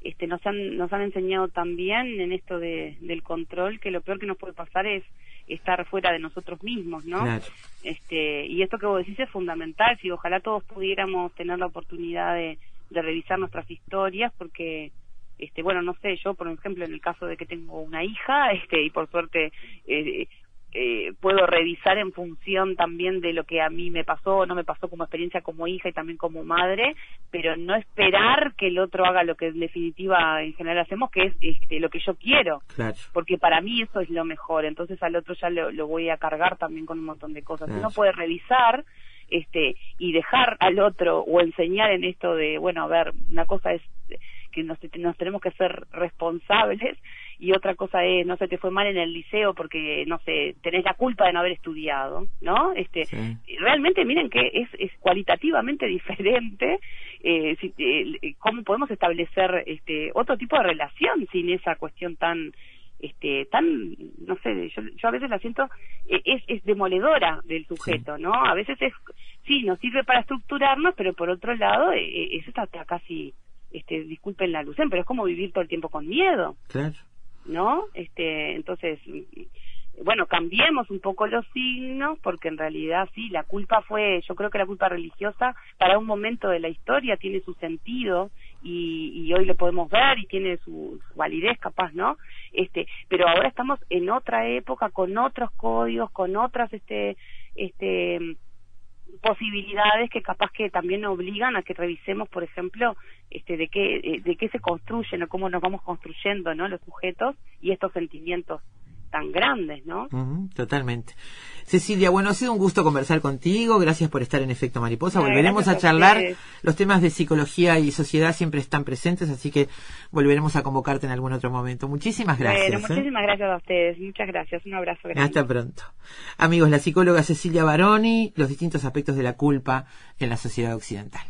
este, nos han, nos han enseñado tan bien en esto de, del control que lo peor que nos puede pasar es estar fuera de nosotros mismos, ¿no? Claro. Este, y esto que vos decís es fundamental, si ojalá todos pudiéramos tener la oportunidad de, de revisar nuestras historias, porque este bueno no sé yo por ejemplo en el caso de que tengo una hija (laughs) este y por suerte eh, eh, puedo revisar en función también de lo que a mí me pasó o no me pasó como experiencia como hija y también como madre, pero no esperar que el otro haga lo que en definitiva en general hacemos, que es este, lo que yo quiero, Claro. porque para mí eso es lo mejor, entonces al otro ya lo, lo voy a cargar también con un montón de cosas. Claro. Uno puede revisar este y dejar al otro o enseñar en esto de, bueno, a ver, una cosa es que nos, nos tenemos que ser responsables. Y otra cosa es, no sé, te fue mal en el liceo porque, no sé, tenés la culpa de no haber estudiado, ¿no? Este, Realmente miren que es, es cualitativamente (laughs) diferente eh, si, eh, cómo podemos establecer este, otro tipo de relación sin esa cuestión tan este tan no sé yo, yo a veces la siento eh, es, es demoledora del sujeto no a veces es sí nos sirve para estructurarnos pero por otro lado eh, eh, eso está, casi este disculpen la alusión pero es como vivir todo el tiempo con miedo. Claro. No este entonces bueno, cambiemos un poco los signos, porque en realidad sí, la culpa fue, yo creo que la culpa religiosa para un momento de la historia tiene su sentido y, y hoy lo podemos ver y tiene su, validez capaz, ¿no? Este, pero ahora estamos en otra época con otros códigos, con otras, este, este, posibilidades que capaz que también obligan a que revisemos, por ejemplo, este, de qué, de qué se construyen o cómo nos vamos construyendo, ¿no? Los sujetos y estos sentimientos tan grandes, ¿no? totalmente. Cecilia, bueno, ha sido un gusto conversar contigo. Gracias por estar en Efecto Mariposa. volveremos a charlar. Los temas de psicología y sociedad siempre están presentes, así que volveremos a convocarte en algún otro momento. Muchísimas gracias. Bueno, ¿eh? muchísimas gracias a ustedes. Muchas gracias. Un abrazo grande. Hasta pronto. Amigos, la psicóloga Cecilia Baroni, los distintos aspectos de la culpa en la sociedad occidental.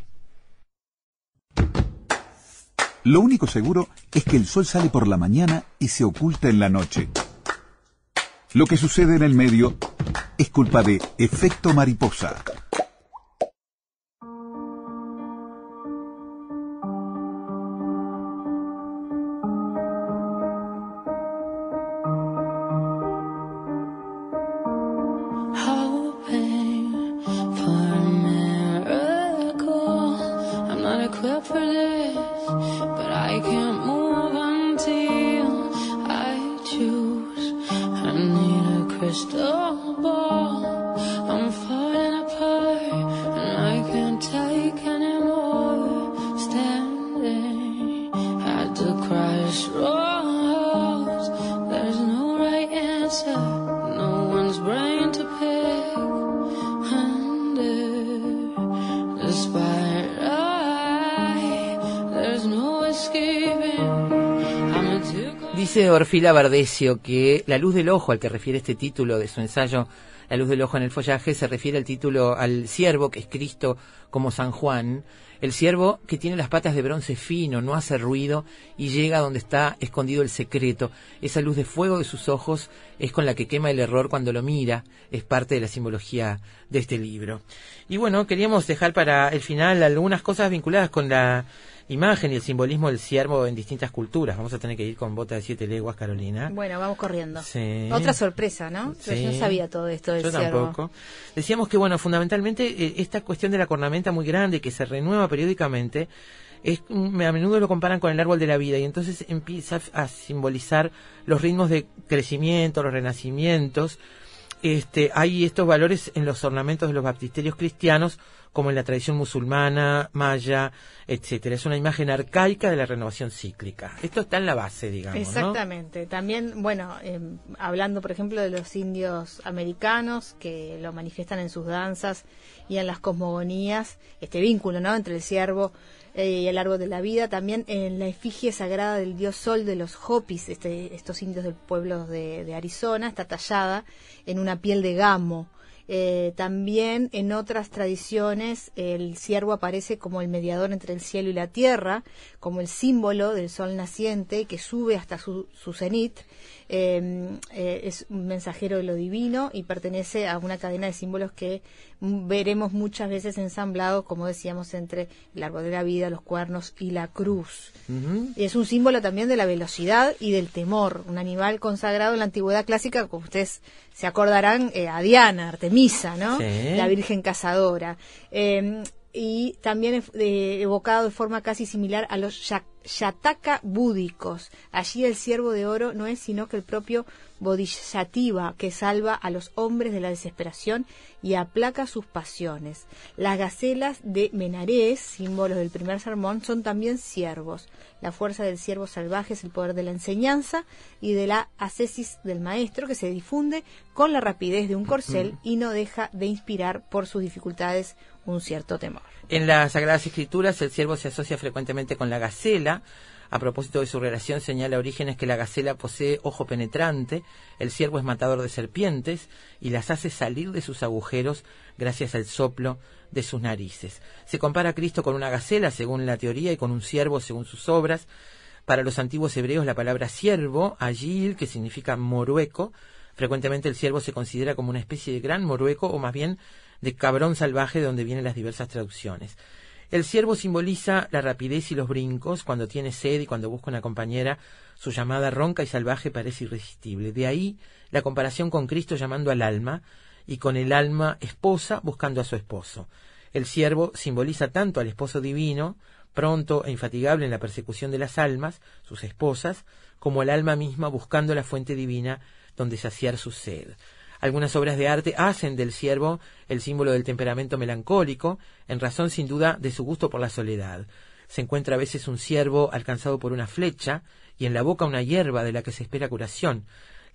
Lo único seguro es que el sol sale por la mañana y se oculta en la noche. Lo que sucede en el medio es culpa de efecto mariposa. crystal ball. Dice Orfila Bardesio que la luz del ojo al que refiere este título de su ensayo La luz del ojo en el follaje se refiere al título al siervo que es Cristo como San Juan, el siervo que tiene las patas de bronce fino, no hace ruido y llega donde está escondido el secreto. Esa luz de fuego de sus ojos es con la que quema el error cuando lo mira, es parte de la simbología de este libro. Y bueno, queríamos dejar para el final algunas cosas vinculadas con la imagen y el simbolismo del ciervo en distintas culturas. Vamos a tener que ir con bota de siete leguas, Carolina. Bueno, vamos corriendo. Otra sorpresa, ¿no? Yo no sabía todo esto del Yo tampoco. Decíamos que, bueno, fundamentalmente eh, esta cuestión de la cornamenta muy grande que se renueva periódicamente, es, mm, a menudo lo comparan con el árbol de la vida y entonces empieza a simbolizar los ritmos de crecimiento, los renacimientos. Este, hay estos valores en los ornamentos de los baptisterios cristianos como en la tradición musulmana, maya, etcétera. Es una imagen arcaica de la renovación cíclica. Esto está en la base, digamos. Exactamente. También, bueno, em, hablando, por ejemplo, de los indios americanos que lo manifiestan en sus danzas y en las cosmogonías, este vínculo, ¿no? Entre el ciervo eh, y el árbol de la vida, también en la efigie sagrada del dios sol de los Hopis, este, estos indios del pueblo de Arizona, está tallada en una piel de gamo. Eh, también en otras tradiciones el ciervo aparece como el mediador entre el cielo y la tierra, como el símbolo del sol naciente que sube hasta su, su cenit. Em, eh, es un mensajero de lo divino y pertenece a una cadena de símbolos que veremos muchas veces ensamblados, como decíamos, entre el árbol de la vida, los cuernos y la cruz. y es un símbolo también de la velocidad y del temor, un animal consagrado en la antigüedad clásica, como ustedes se acordarán, eh, a Diana, Artemisa, ¿no? La Virgen Cazadora. Em, y también evocado de forma casi similar a los yataka búdicos. Allí el siervo de oro no es sino que el propio Bodhisattva que salva a los hombres de la desesperación y aplaca sus pasiones. Las gacelas de Menarés, símbolos del primer sermón, son también siervos. La fuerza del siervo salvaje es el poder de la enseñanza y de la ascesis del maestro que se difunde con la rapidez de un corcel y no deja de inspirar por sus dificultades un cierto temor. En las Sagradas Escrituras el siervo se asocia frecuentemente con la gacela, A propósito de su relación, señala Orígenes que la gacela posee ojo penetrante, el ciervo es matador de serpientes y las hace salir de sus agujeros gracias al soplo de sus narices. Se compara a Cristo con una gacela, según la teoría, y con un ciervo, según sus obras. Para los antiguos hebreos, la palabra ciervo, agil, que significa morueco, frecuentemente el ciervo se considera como una especie de gran morueco o más bien de cabrón salvaje de donde vienen las diversas traducciones. El ciervo simboliza la rapidez y los brincos, cuando tiene sed y cuando busca una compañera, su llamada ronca y salvaje parece irresistible. De ahí la comparación con Cristo llamando al alma y con el alma esposa buscando a su esposo. El ciervo simboliza tanto al esposo divino, pronto e infatigable en la persecución de las almas, sus esposas, como al alma misma buscando la fuente divina donde saciar su sed. Algunas obras de arte hacen del ciervo el símbolo del temperamento melancólico, en razón sin duda de su gusto por la soledad. Se encuentra a veces un ciervo alcanzado por una flecha y en la boca una hierba de la que se espera curación.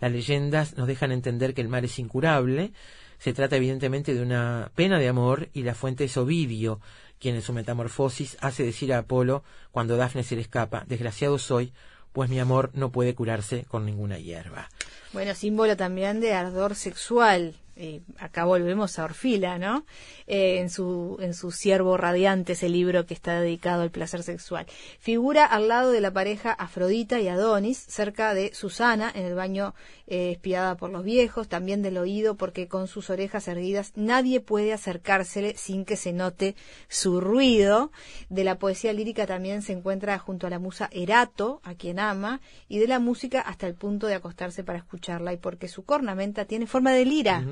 Las leyendas nos dejan entender que el mal es incurable. Se trata evidentemente de una pena de amor y la fuente es Ovidio, quien en su metamorfosis hace decir a Apolo cuando Dafne se le escapa, desgraciado soy, pues mi amor no puede curarse con ninguna hierba. Bueno, símbolo también de ardor sexual. Eh, acá volvemos a Orfila, ¿no? Eh, en su en su Siervo Radiante, ese libro que está dedicado al placer sexual. Figura al lado de la pareja Afrodita y Adonis, cerca de Susana, en el baño eh, espiada por los viejos, también del oído, porque con sus orejas erguidas nadie puede acercársele sin que se note su ruido. De la poesía lírica también se encuentra junto a la musa Erato, a quien ama, y de la música hasta el punto de acostarse para escucharla, y porque su cornamenta tiene forma de lira.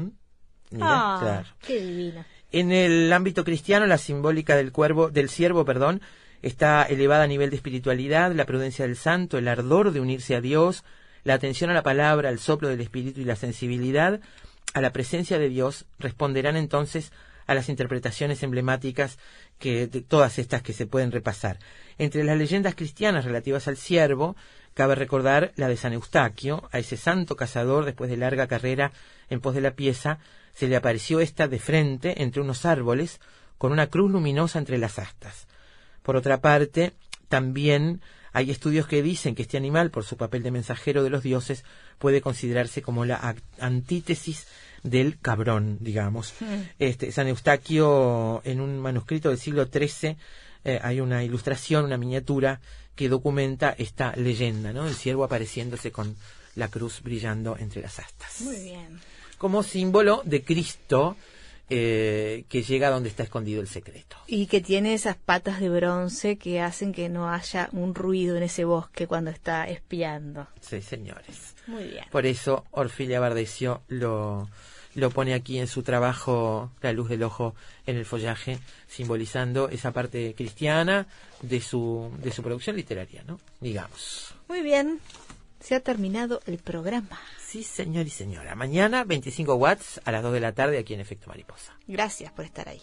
Ah, claro. qué divina. En el ámbito cristiano, la simbólica del cuervo, del siervo, perdón, está elevada a nivel de espiritualidad, la prudencia del santo, el ardor de unirse a Dios, la atención a la palabra, al soplo del espíritu y la sensibilidad a la presencia de Dios responderán entonces a las interpretaciones emblemáticas que de todas estas que se pueden repasar. Entre las leyendas cristianas relativas al siervo, cabe recordar la de San Eustaquio, a ese santo cazador después de larga carrera en pos de la pieza, se le apareció ésta de frente entre unos árboles con una cruz luminosa entre las astas. Por otra parte, también hay estudios que dicen que este animal, por su papel de mensajero de los dioses, puede considerarse como la antítesis del cabrón, digamos. Este, San Eustaquio, en un manuscrito del siglo XIII, eh, hay una ilustración, una miniatura que documenta esta leyenda, ¿no? El ciervo apareciéndose con la cruz brillando entre las astas. Muy bien. Como símbolo de Cristo eh, que llega donde está escondido el secreto. Y que tiene esas patas de bronce que hacen que no haya un ruido en ese bosque cuando está espiando. Sí, señores. Muy bien. Por eso Orfilia Bardecio lo, lo pone aquí en su trabajo La luz del ojo en el follaje, simbolizando esa parte cristiana de su, de su producción literaria, ¿no? Digamos. Muy bien. Se ha terminado el programa. Sí, señor y señora. Mañana 25 watts a las 2 de la tarde aquí en Efecto Mariposa. Gracias por estar ahí.